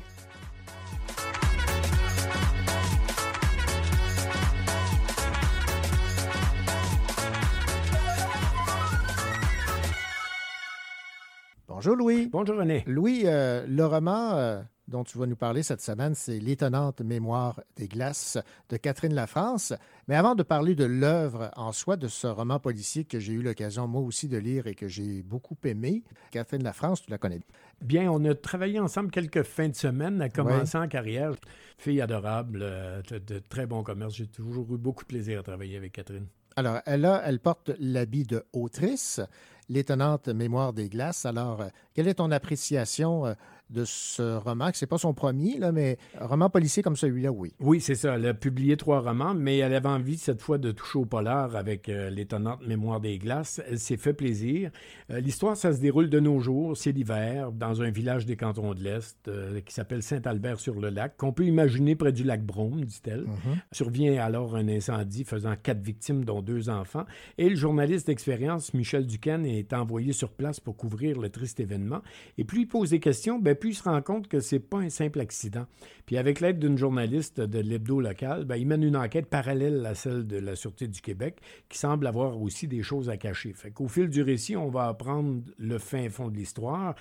Bonjour Louis. Bonjour René. Louis, euh, le roman euh, dont tu vas nous parler cette semaine, c'est L'étonnante mémoire des glaces de Catherine Lafrance. Mais avant de parler de l'œuvre en soi de ce roman policier que j'ai eu l'occasion moi aussi de lire et que j'ai beaucoup aimé, Catherine Lafrance, tu la connais. Bien, on a travaillé ensemble quelques fins de semaine, à commencer en carrière. Fille adorable, euh, de, de très bon commerce. J'ai toujours eu beaucoup de plaisir à travailler avec Catherine. Alors, elle, a, elle porte l'habit de autrice, l'étonnante mémoire des glaces. Alors, euh, quelle est ton appréciation euh, de ce roman? Ce n'est pas son premier, là, mais un roman policier comme celui-là, oui. Oui, c'est ça. Elle a publié trois romans, mais elle avait envie cette fois de toucher au polar avec euh, l'étonnante mémoire des glaces. Elle s'est fait plaisir. Euh, L'histoire, ça se déroule de nos jours. C'est l'hiver, dans un village des cantons de l'Est euh, qui s'appelle Saint-Albert-sur-le-Lac, qu'on peut imaginer près du lac Brome, dit-elle. Survient alors un incendie faisant quatre victimes, dont deux enfants. Et le journaliste d'expérience, Michel Duquesne, est envoyé sur place pour couvrir le triste événement. Et plus il pose des questions, ben, plus il se rend compte que c'est pas un simple accident. Puis avec l'aide d'une journaliste de l'hebdo local, ben, il mène une enquête parallèle à celle de la Sûreté du Québec, qui semble avoir aussi des choses à cacher. Fait qu'au fil du récit, on va apprendre le fin fond de l'histoire.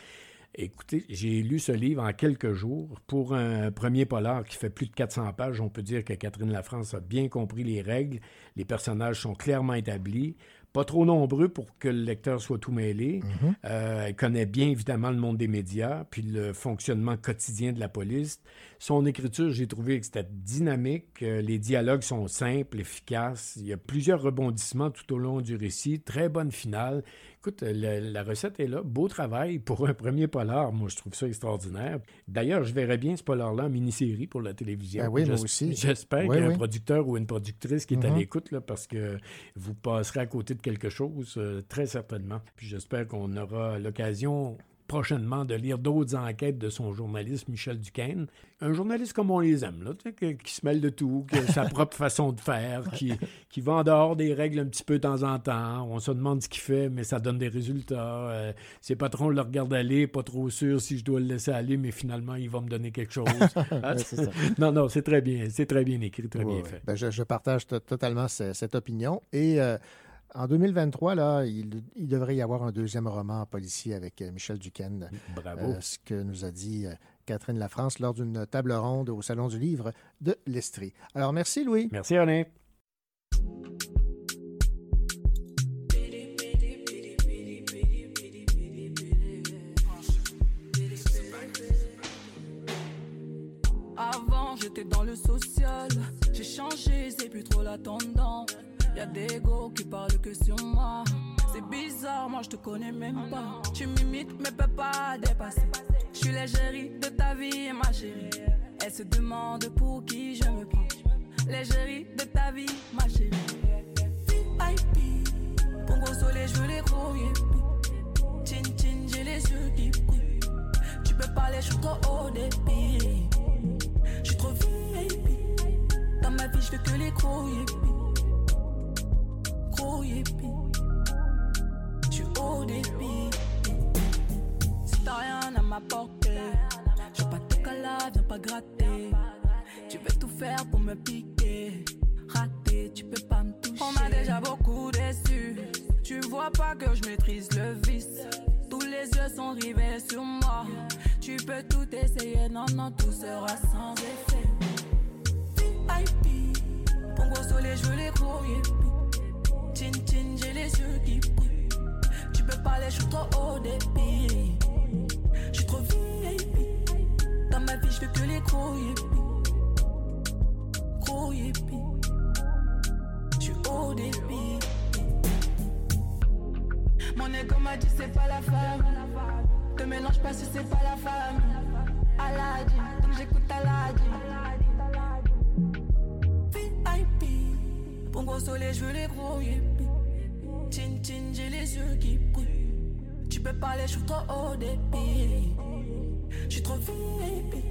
Écoutez, j'ai lu ce livre en quelques jours. Pour un premier polar qui fait plus de 400 pages, on peut dire que Catherine Lafrance a bien compris les règles. Les personnages sont clairement établis. Pas trop nombreux pour que le lecteur soit tout mêlé. Mhm. Euh, il connaît bien évidemment le monde des médias, puis le fonctionnement quotidien de la police. Son écriture, j'ai trouvé que c'était dynamique. Euh, les dialogues sont simples, efficaces. Il y a plusieurs rebondissements tout au long du récit. Très bonne finale. Écoute, la, la recette est là. Beau travail pour un premier polar. Moi, je trouve ça extraordinaire. D'ailleurs, je verrais bien ce polar-là en mini-série pour la télévision. Ben oui, moi aussi. J'espère Oui, qu'il y a oui. un producteur ou une productrice qui est à Mhm. l'écoute, là, parce que vous passerez à côté de quelque chose, euh, très certainement. Puis j'espère qu'on aura l'occasion prochainement de lire d'autres enquêtes de son journaliste Michel Duquesne. Un journaliste comme on les aime, là, qui se mêle de tout, qui a sa propre façon de faire, qui, qui va en dehors des règles un petit peu de temps en temps. On se demande ce qu'il fait, mais ça donne des résultats. Euh, ses patrons le regardent aller, pas trop sûr si je dois le laisser aller, mais finalement, il va me donner quelque chose. Ouais, c'est ça. non, non, c'est très bien. C'est très bien écrit, très bien fait. ouais. Ben, je, je partage to- totalement ce- cette opinion. Et euh, en 2023, là, il, il devrait y avoir un deuxième roman policier avec euh, Michel Duquesne. Bravo. Euh, ce que nous a dit euh, Catherine Lafrance lors d'une table ronde au Salon du Livre de l'Estrie. Alors, merci, Louis. Merci, Alain. Avant j'étais dans le social, j'ai changé, c'est plus trop la tendance. Y'a des go qui parlent que sur moi. C'est bizarre, moi je te connais même pas. Tu m'imites mais peux pas dépasser. Je suis l'égérie de ta vie, ma chérie. Elle se demande pour qui je me prends. L'égérie de ta vie, ma chérie. VIP, pour gros soleil, je veux les yippies. Chin chin, j'ai les yeux qui brillent. Tu peux parler, je suis trop haut débit. Je suis trop VIP. Dans ma vie, je veux que les gros yippies. Je suis haut débit. Si t'as rien à m'apporter, je pas te caler, viens pas gratter. Tu veux tout faire pour me piquer. Raté, tu peux pas me toucher. On m'a déjà beaucoup déçu. Tu vois pas que je maîtrise le vice. Tous les yeux sont rivés sur moi. Tu peux tout essayer, non, non, tout sera sans effet. VIP, pour gros soleil, je veux les yippies. Chin chin, j'ai les yeux qui brillent. Tu peux parler, je suis trop haut débit. Je suis trop VIP. Dans ma vie, je veux que les gros yippies. Gros yippies. Je haut débit. Mon ego m'a dit c'est pas la femme. Te mélange pas si c'est pas la femme. Aladin, donc j'écoute pour gros soleil, je veux les gros yippies. Chin chin, j'ai les yeux qui brillent. Tu peux parler, je suis trop haut débit. Je suis trop VIP.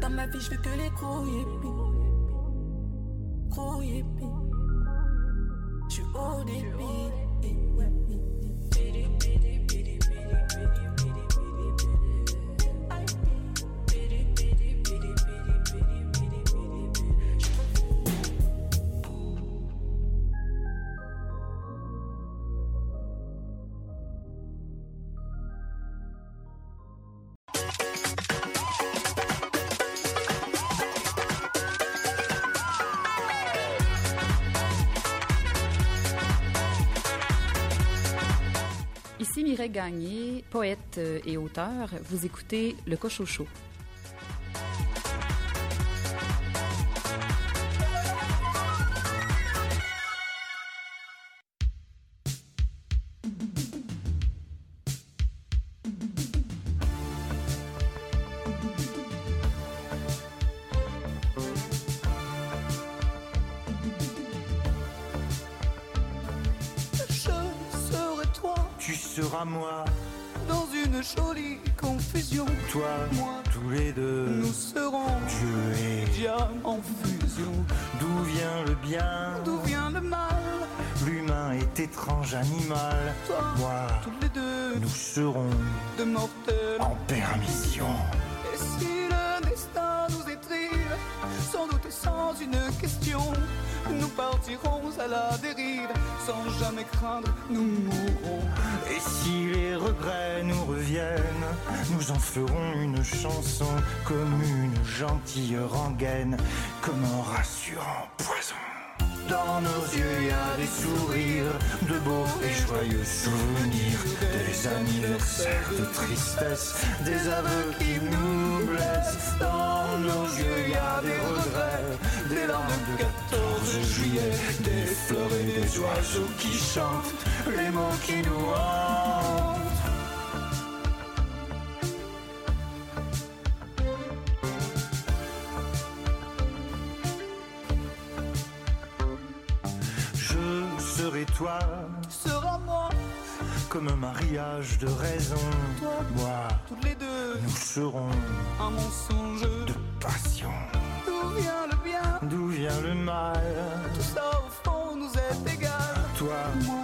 Dans ma vie, je veux que les gros yippies. Gros yippies. Je suis haut débit. Mireille Gagné, poète euh, et auteur. Vous écoutez Le Cochocho. Ferons une chanson comme une gentille rengaine, comme un rassurant poison. Dans nos yeux, il y a des sourires, de beaux et joyeux souvenirs, des anniversaires de tristesse, des aveux qui nous blessent. Dans nos yeux, il y a des regrets, des larmes de 14 juillet, des fleurs et des oiseaux qui chantent, les mots qui nous hantent. Toi, Sera moi, comme un mariage de raison. Toi, moi, toutes les deux, nous serons un mensonge. de passion. D'où vient le bien? D'où vient le mal? Tout ça au fond nous est égal. Toi,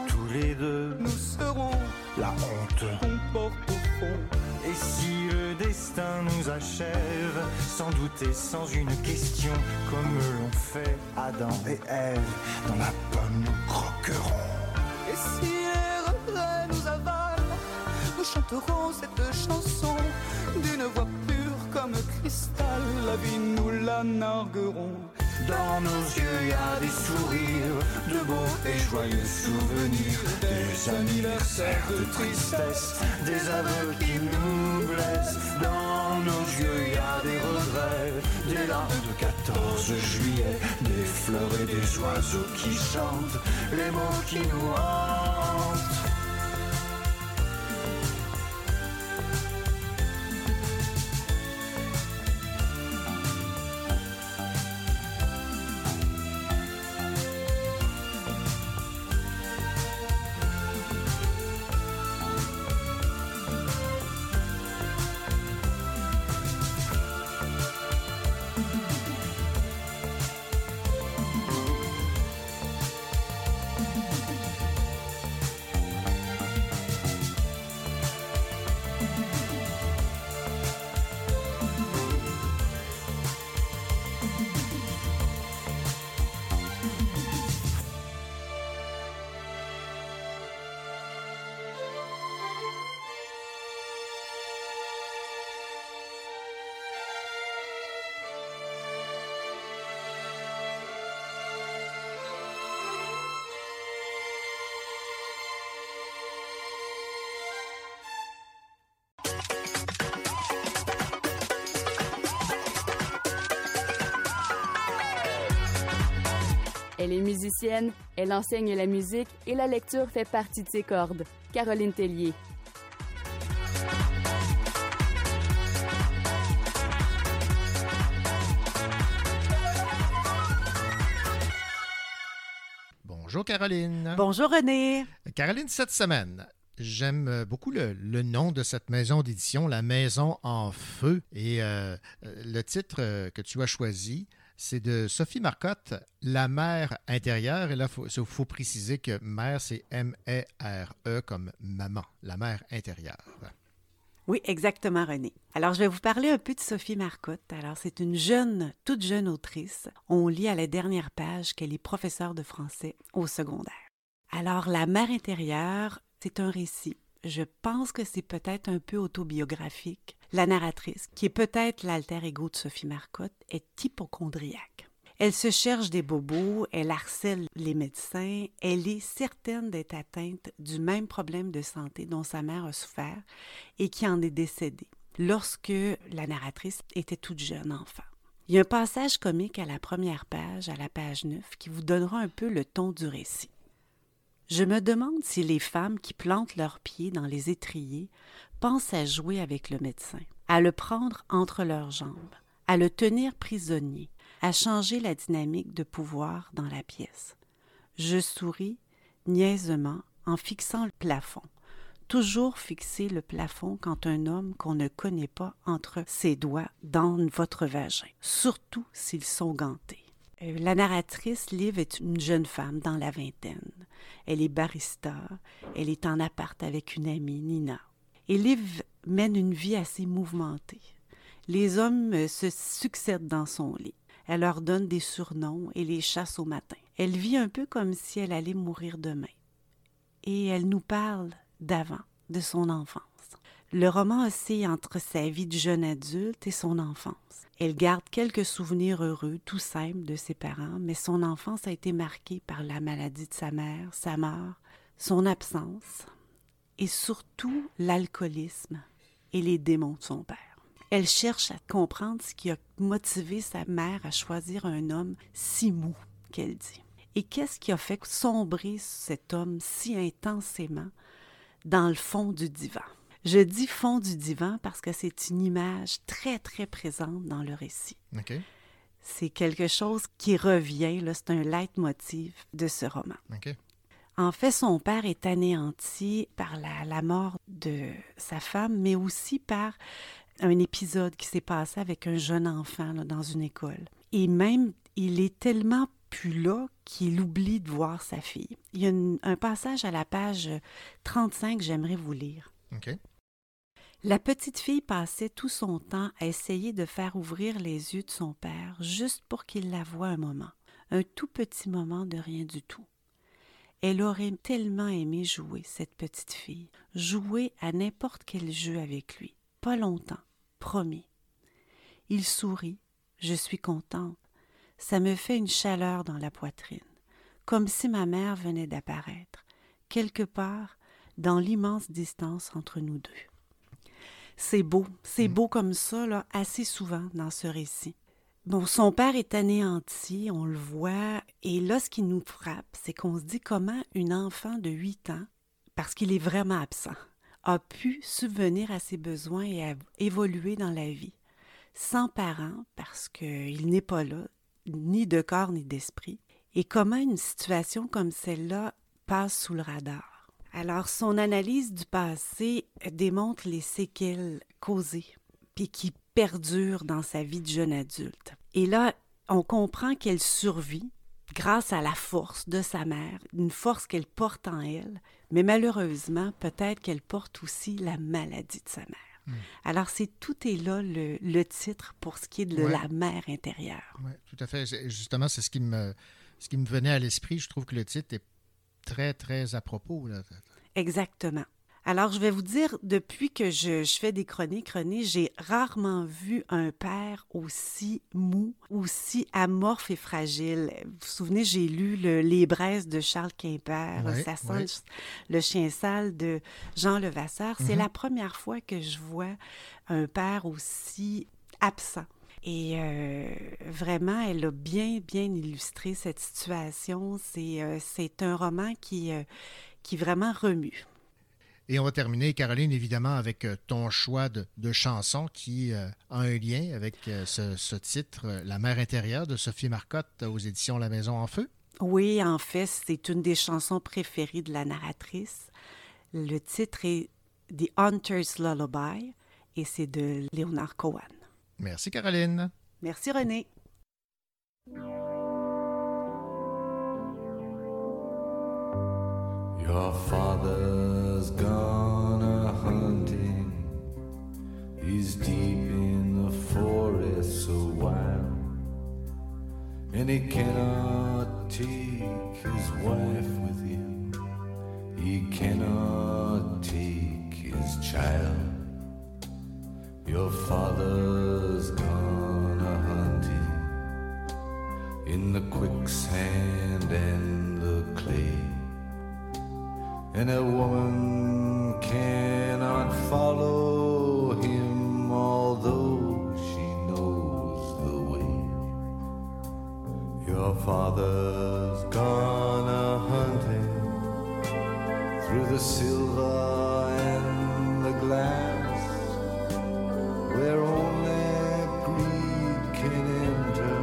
tous les deux, Nous serons la honte. qu'on porte au fond. Et si le destin nous achève, sans douter, sans une question, comme l'ont fait Adam et Ève, dans la pomme nous croquerons. Et si les regrets nous avalent, nous chanterons cette chanson d'une voix pure comme cristal. La vie nous la narguerons. Dans nos yeux, y a des sourires, de beaux et joyeux souvenirs, des anniversaires de tristesse, des aveux qui nous blessent. Dans nos yeux, y a des regrets, des larmes de 14 juillet, des fleurs et des oiseaux qui chantent, les mots qui nous hantent. Elle est musicienne, elle enseigne la musique et la lecture fait partie de ses cordes. Caroline Tellier. Bonjour Caroline. Bonjour René. Caroline, cette semaine, j'aime euh, beaucoup le, le nom de cette maison d'édition, La Maison en Feu. Et euh, euh, le titre que tu as choisi, c'est de Sophie Marcotte, La mère intérieure. Et là, il faut, préciser que mère, c'est M-E-R-E comme maman, la mère intérieure. Oui, exactement, René. Alors, je vais vous parler un peu de Sophie Marcotte. Alors, c'est une jeune, toute jeune autrice. On lit à la dernière page qu'elle est professeure de français au secondaire. Alors, La mère intérieure, c'est un récit. Je pense que c'est peut-être un peu autobiographique. La narratrice, qui est peut-être l'alter ego de Sophie Marcotte, est hypochondriaque. Elle se cherche des bobos, elle harcèle les médecins, elle est certaine d'être atteinte du même problème de santé dont sa mère a souffert et qui en est décédée lorsque la narratrice était toute jeune enfant. Il y a un passage comique à la première page, à la page 9, qui vous donnera un peu le ton du récit. Je me demande si les femmes qui plantent leurs pieds dans les étriers pensent à jouer avec le médecin, à le prendre entre leurs jambes, à le tenir prisonnier, à changer la dynamique de pouvoir dans la pièce. Je souris niaisement en fixant le plafond. Toujours fixer le plafond quand un homme qu'on ne connaît pas entre ses doigts dans votre vagin, surtout s'ils sont gantés. Euh, La narratrice, Liv, est une jeune femme dans la vingtaine. Elle est barista, elle est en appart avec une amie, Nina. Et Liv mène une vie assez mouvementée. Les hommes euh, se succèdent dans son lit. Elle leur donne des surnoms et les chasse au matin. Elle vit un peu comme si elle allait mourir demain. Et elle nous parle d'avant, de son enfance. Le roman oscille entre sa vie de jeune adulte et son enfance. Elle garde quelques souvenirs heureux, tout simples, de ses parents, mais son enfance a été marquée par la maladie de sa mère, sa mort, son absence et surtout l'alcoolisme et les démons de son père. Elle cherche à comprendre ce qui a motivé sa mère à choisir un homme si mou qu'elle dit. Et qu'est-ce qui a fait sombrer cet homme si intensément dans le fond du divan? Je dis fond du divan parce que c'est une image très, très présente dans le récit. C'est quelque chose qui revient, c'est un leitmotiv de ce roman. En fait, son père est anéanti par la, la mort de sa femme, mais aussi par un épisode qui s'est passé avec un jeune enfant là, dans une école. Et même, il est tellement plus là qu'il oublie de voir sa fille. Il y a une- un passage à la page 35 que j'aimerais vous lire. La petite fille passait tout son temps à essayer de faire ouvrir les yeux de son père juste pour qu'il la voie un moment, un tout petit moment de rien du tout. Elle aurait tellement aimé jouer, cette petite fille, jouer à n'importe quel jeu avec lui. Pas longtemps, promis. Il sourit, je suis contente. Ça me fait une chaleur dans la poitrine, comme si ma mère venait d'apparaître, quelque part dans l'immense distance entre nous deux. C'est beau, c'est beau comme ça, là, assez souvent dans ce récit. Bon, son père est anéanti, on le voit, et là, ce qui nous frappe, c'est qu'on se dit comment une enfant de 8 ans, parce qu'il est vraiment absent, a pu subvenir à ses besoins et à évoluer dans la vie, sans parents, parce qu'il n'est pas là, ni de corps ni d'esprit, et comment une situation comme celle-là passe sous le radar? Alors, son analyse du passé démontre les séquelles causées, puis qui perdurent dans sa vie de jeune adulte. Et là, on comprend qu'elle survit grâce à la force de sa mère, une force qu'elle porte en elle, mais malheureusement, peut-être qu'elle porte aussi la maladie de sa mère. Alors, c'est tout est là le, le titre pour ce qui est de Ouais. la mère intérieure. Oui, tout à fait. Justement, c'est ce qui me, ce qui me venait à l'esprit. Je trouve que le titre est très, très à propos. Là. Exactement. Alors, je vais vous dire, depuis que je, je fais des chroniques, René, j'ai rarement vu un père aussi mou, aussi amorphe et fragile. Vous vous souvenez, j'ai lu le- Les braises de Charles Quimper, Ça sent le chien sale de Jean Levasseur. C'est Mhm. la première fois que je vois un père aussi absent. Et euh, vraiment, elle a bien, bien illustré cette situation. C'est euh, c'est un roman qui, euh, qui vraiment remue. Et on va terminer, Caroline, évidemment, avec ton choix de, de chanson qui a un lien avec ce, ce titre, La mère intérieure de Sophie Marcotte aux éditions La Maison en Feu. Oui, en fait, c'est une des chansons préférées de la narratrice. Le titre est The Hunter's Lullaby et c'est de Leonard Cohen. Merci, Caroline. Merci, René. Your father's gone a hunting. He's deep in the forest so wild. And he cannot take his wife with him. He cannot take his child. Your father's gone a hunting in the quicksand and the clay. And a woman cannot follow him, although she knows the way. Your father's gone a hunting through the silver and the glass, where only greed can enter,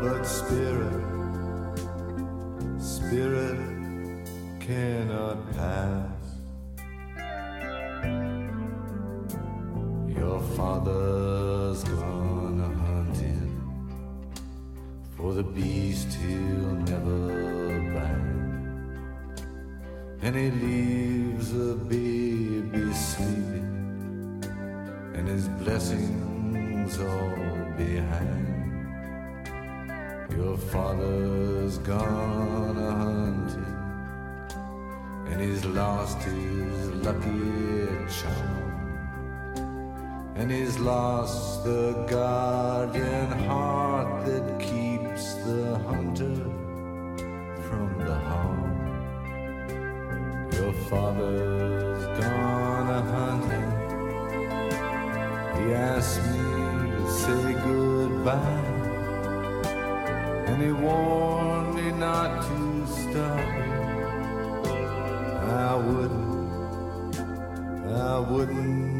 but spirit, spirit cannot pass. Your father's gone a hunting for the beast he'll never bind, and he leaves a baby sleeping, his blessings all behind. Your father's gone a hunting and and he's lost his lucky charm. And he's lost the guardian heart that keeps the hunter asked me to say goodbye. And he warned me not to stop. I wouldn't, I wouldn't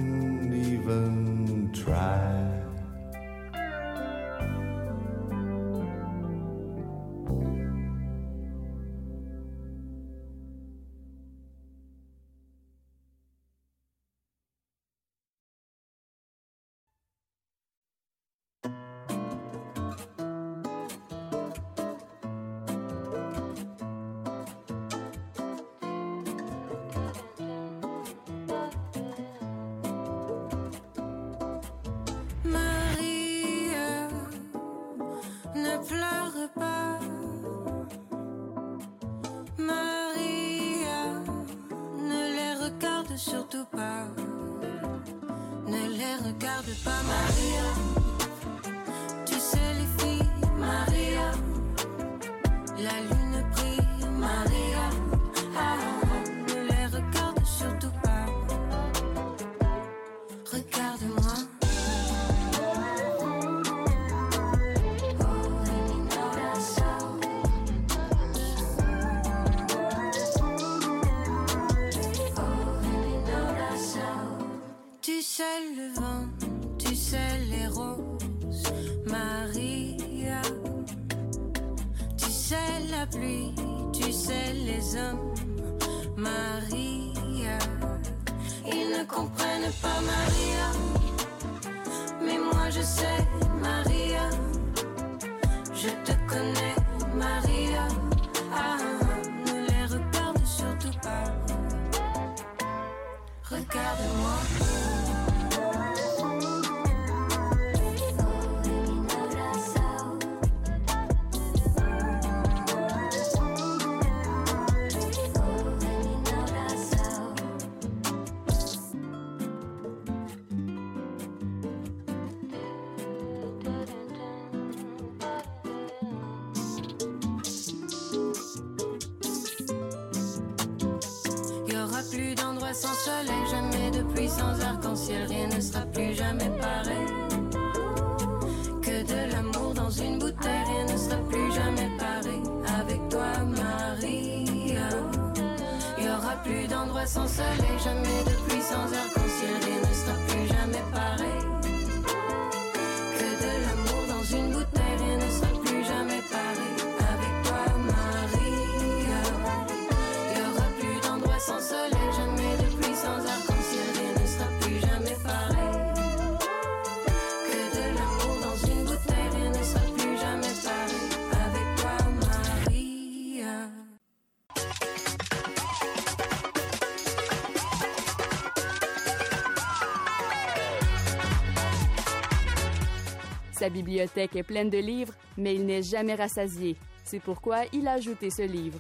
Sa bibliothèque est pleine de livres, mais il n'est jamais rassasié. C'est pourquoi il a ajouté ce livre.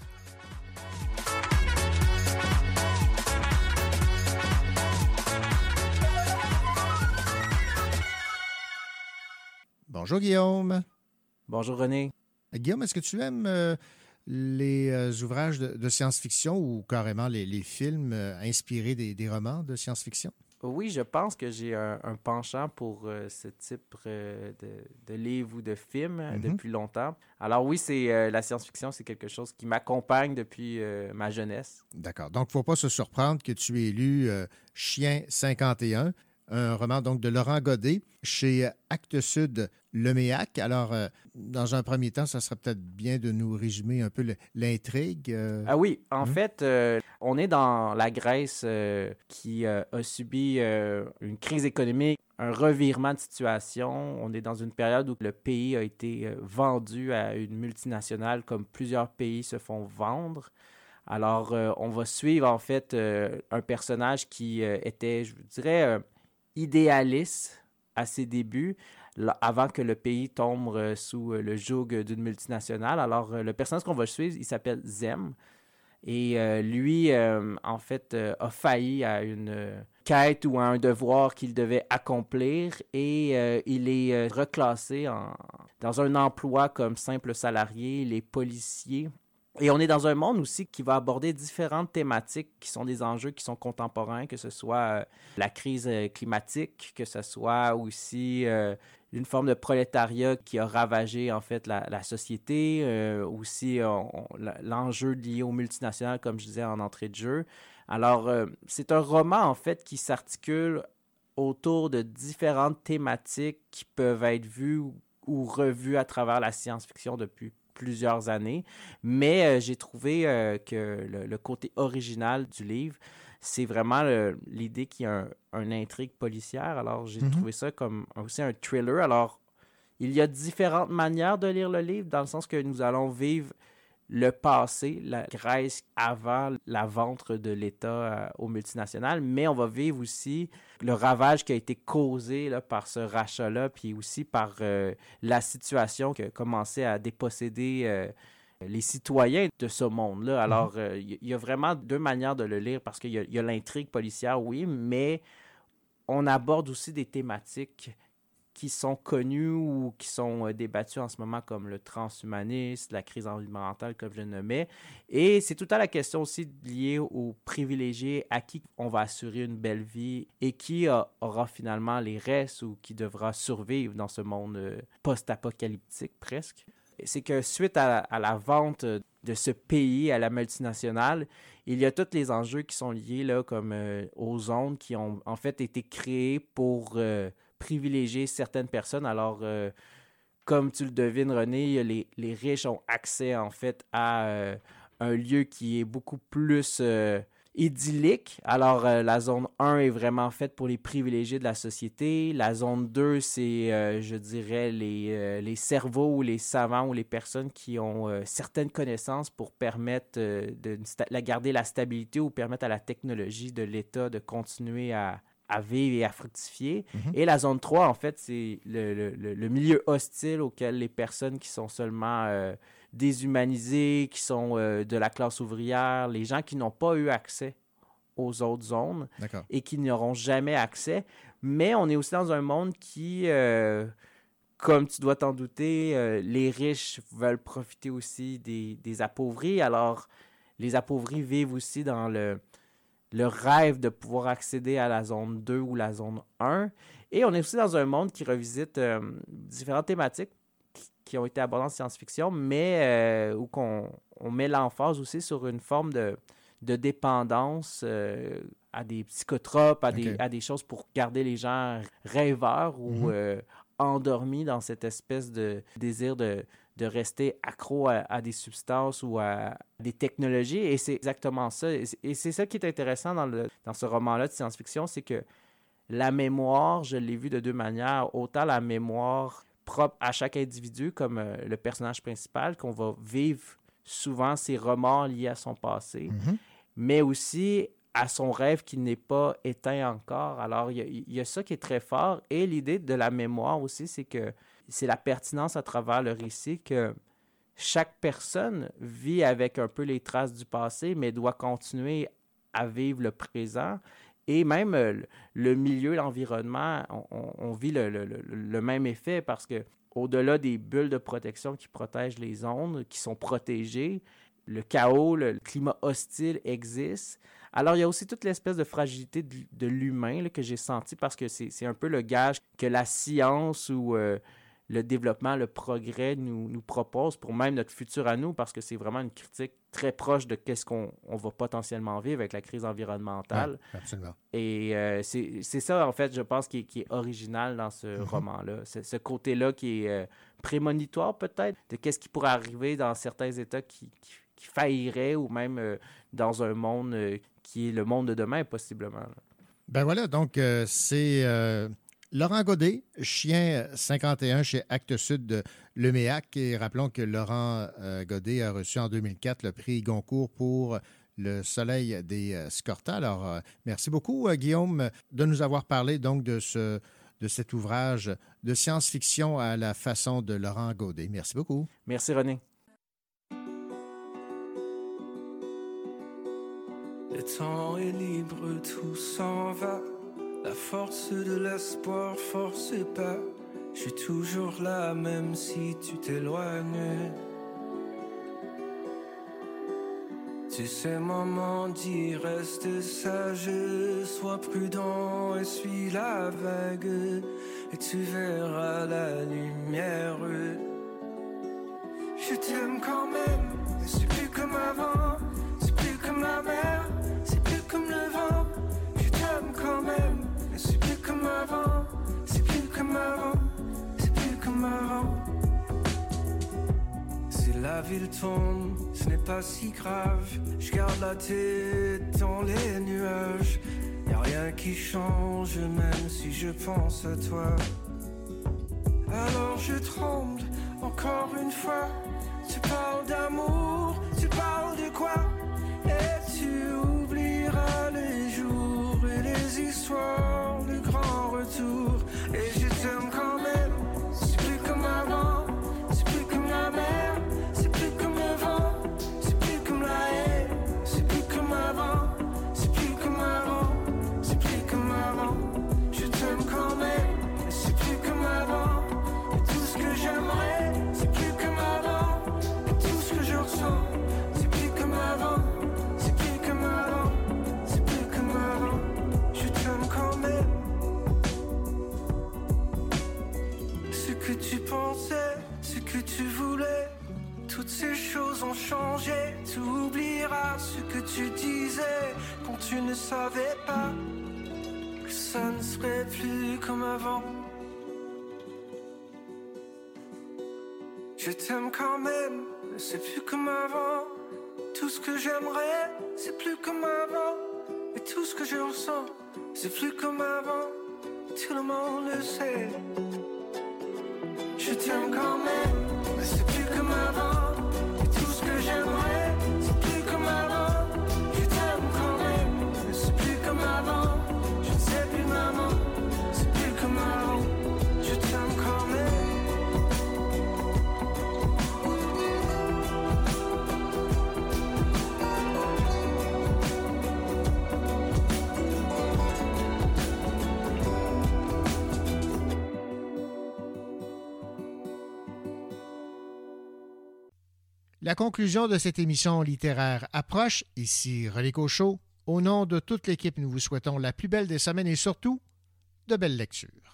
Bonjour Guillaume. Bonjour René. Guillaume, est-ce que tu aimes euh, les euh, ouvrages de, de science-fiction ou carrément les, les films euh, inspirés des, des romans de science-fiction? Oui, je pense que j'ai un, un penchant pour euh, ce type euh, de, de livre ou de film euh, Mhm. depuis longtemps. Alors oui, c'est euh, la science-fiction, c'est quelque chose qui m'accompagne depuis ma jeunesse. D'accord. Donc, il ne faut pas se surprendre que tu aies lu Chien 51, un roman donc de Laurent Godet chez Actes Sud Leméac. Alors, euh, dans un premier temps, ça serait peut-être bien de nous résumer un peu l'intrigue. euh. Ah oui, en Mhm. fait, euh, on est dans la Grèce qui a subi une crise économique, un revirement de situation. On est dans une période où le pays a été vendu à une multinationale comme plusieurs pays se font vendre. Alors, on va suivre en fait un personnage qui était, je dirais, idéaliste à ses débuts, avant que le pays tombe euh, sous euh, le joug d'une multinationale. Alors, euh, le personnage qu'on va suivre, il s'appelle Zem. Et lui, en fait, a failli à une quête ou à un devoir qu'il devait accomplir et il est reclassé dans un emploi comme simple salarié, les policiers. Et on est dans un monde aussi qui va aborder différentes thématiques qui sont des enjeux qui sont contemporains, que ce soit la crise climatique, que ce soit aussi une forme de prolétariat qui a ravagé en fait la, société, euh, aussi l'enjeu lié aux multinationales, comme je disais en entrée de jeu. Alors, euh, c'est un roman en fait qui s'articule autour de différentes thématiques qui peuvent être vues ou, revues à travers la science-fiction depuis plusieurs années, mais euh, j'ai trouvé que le, côté original du livre c'est vraiment l'idée qu'il y a un, intrigue policière. Alors, j'ai mhm. trouvé ça comme aussi un thriller. Alors, il y a différentes manières de lire le livre, dans le sens que nous allons vivre le passé, la Grèce avant la vente de l'État euh, aux multinationales, mais on va vivre aussi le ravage qui a été causé là, par ce rachat-là, puis aussi par euh, la situation qui a commencé à déposséder euh, les citoyens de ce monde-là. Mhm. Alors, euh, il y, a vraiment deux manières de le lire parce qu'il y a, l'intrigue policière, oui, mais on aborde aussi des thématiques qui sont connues ou qui sont euh, débattues en ce moment, comme le transhumanisme, la crise environnementale, comme je le nommais. Et c'est tout à la question aussi liée aux privilégiés, à qui on va assurer une belle vie et qui aura finalement les restes ou qui devra survivre dans ce monde euh, post-apocalyptique presque c'est que suite à, la vente de ce pays à la multinationale, il y a tous les enjeux qui sont liés là, comme euh, aux zones qui ont en fait été créées pour euh, privilégier certaines personnes. Alors, euh, comme tu le devines, René, les, les, riches ont accès en fait à un lieu qui est beaucoup plus idyllique. Alors, euh, la zone 1 est vraiment faite pour les privilégiés de la société. La zone 2, c'est, euh, je dirais, les, euh, les, cerveaux ou les savants ou les personnes qui ont certaines connaissances pour permettre de, la garder la stabilité ou permettre à la technologie de l'État de continuer à, à vivre et à fructifier. Mhm. Et la zone 3, en fait, c'est le, le, le, milieu hostile auquel les personnes qui sont seulement déshumanisés, qui sont euh, de la classe ouvrière, les gens qui n'ont pas eu accès aux autres zones et qui n'auront jamais accès. Mais on est aussi dans un monde qui, euh, comme tu dois t'en douter, euh, les riches veulent profiter aussi des, des, appauvris. Alors, les appauvris vivent aussi dans le, le rêve de pouvoir accéder à la zone 2 ou la zone 1. Et on est aussi dans un monde qui revisite différentes thématiques qui ont été abordés en science-fiction, mais euh, où on, on met l'emphase aussi sur une forme de, de dépendance euh, à des psychotropes, à, des, à des choses pour garder les gens rêveurs ou mhm. euh, endormis dans cette espèce de désir de, de rester accro à, des substances ou à des technologies. Et c'est exactement ça. Et c'est ça qui est intéressant dans, le, dans ce roman-là de science-fiction, c'est que la mémoire, je l'ai vu de deux manières. Autant la mémoire propre à chaque individu, comme euh, le personnage principal, qu'on va vivre souvent ses remords liés à son passé, mhm. mais aussi à son rêve qui n'est pas éteint encore. Alors, il y, a ça qui est très fort. Et l'idée de la mémoire aussi, c'est que c'est la pertinence à travers le récit que chaque personne vit avec un peu les traces du passé, mais doit continuer à vivre le présent. Et même euh, le milieu, l'environnement, on, vit le, même effet parce que au-delà des bulles de protection qui protègent les ondes, qui sont protégées, le chaos, le climat hostile existe. Alors, il y a aussi toute l'espèce de fragilité de, l'humain que j'ai senti parce que c'est un peu le gage que la science ou euh, le développement, le progrès nous, nous propose pour même notre futur à nous, parce que c'est vraiment une critique très proche de qu'est-ce qu'on on va potentiellement vivre avec la crise environnementale. absolument. Et euh, c'est ça, en fait, je pense, qui, qui est original dans ce mm-hmm. roman-là. Ce côté-là qui est euh, prémonitoire, peut-être, de qu'est-ce qui pourrait arriver dans certains États qui, qui, failliraient ou même euh, dans un monde qui est le monde de demain, possiblement. Ben voilà, donc c'est Laurent Godet, Chien 51 chez Actes Sud de Leméac. Et rappelons que Laurent euh, Godet a reçu en 2004 le prix Goncourt pour Le Soleil des euh, Scorta. Alors, euh, merci beaucoup, Guillaume, de nous avoir parlé donc de, ce, de cet ouvrage de science-fiction à la façon de Laurent Godet. Merci beaucoup. Merci, René. Le temps est libre, tout s'en va. La force de l'espoir force pas. Je suis toujours là, même si tu t'éloignes. Tu sais, maman dit reste sage, sois prudent et suis la vague, et tu verras la lumière. Je t'aime quand tombe, ce n'est pas si grave. Je garde la tête dans les nuages. Y a rien qui change, même si je pense à toi. Alors je tremble encore une fois. Tu parles d'amour, tu parles de quoi? Et tu oublieras les jours et les histoires, tu ne savais pas que ça ne serait plus comme avant. Je t'aime quand même, mais c'est plus comme avant. Tout ce que j'aimerais, c'est plus comme avant. Et tout ce que je ressens, c'est plus comme avant. Tout le monde le sait. Je t'aime quand même, mais c'est plus comme avant. Et tout ce que j'aimerais, La conclusion de cette émission littéraire approche. Ici René Cochot. Au nom de toute l'équipe, nous vous souhaitons la plus belle des semaines et surtout de belles lectures.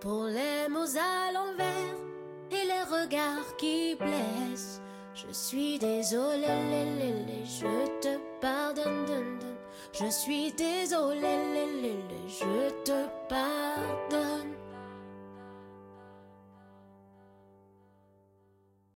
pour les mots à l'envers et les regards qui blessent. Je suis désolée, je te pardonne, je suis désolée, je te pardonne.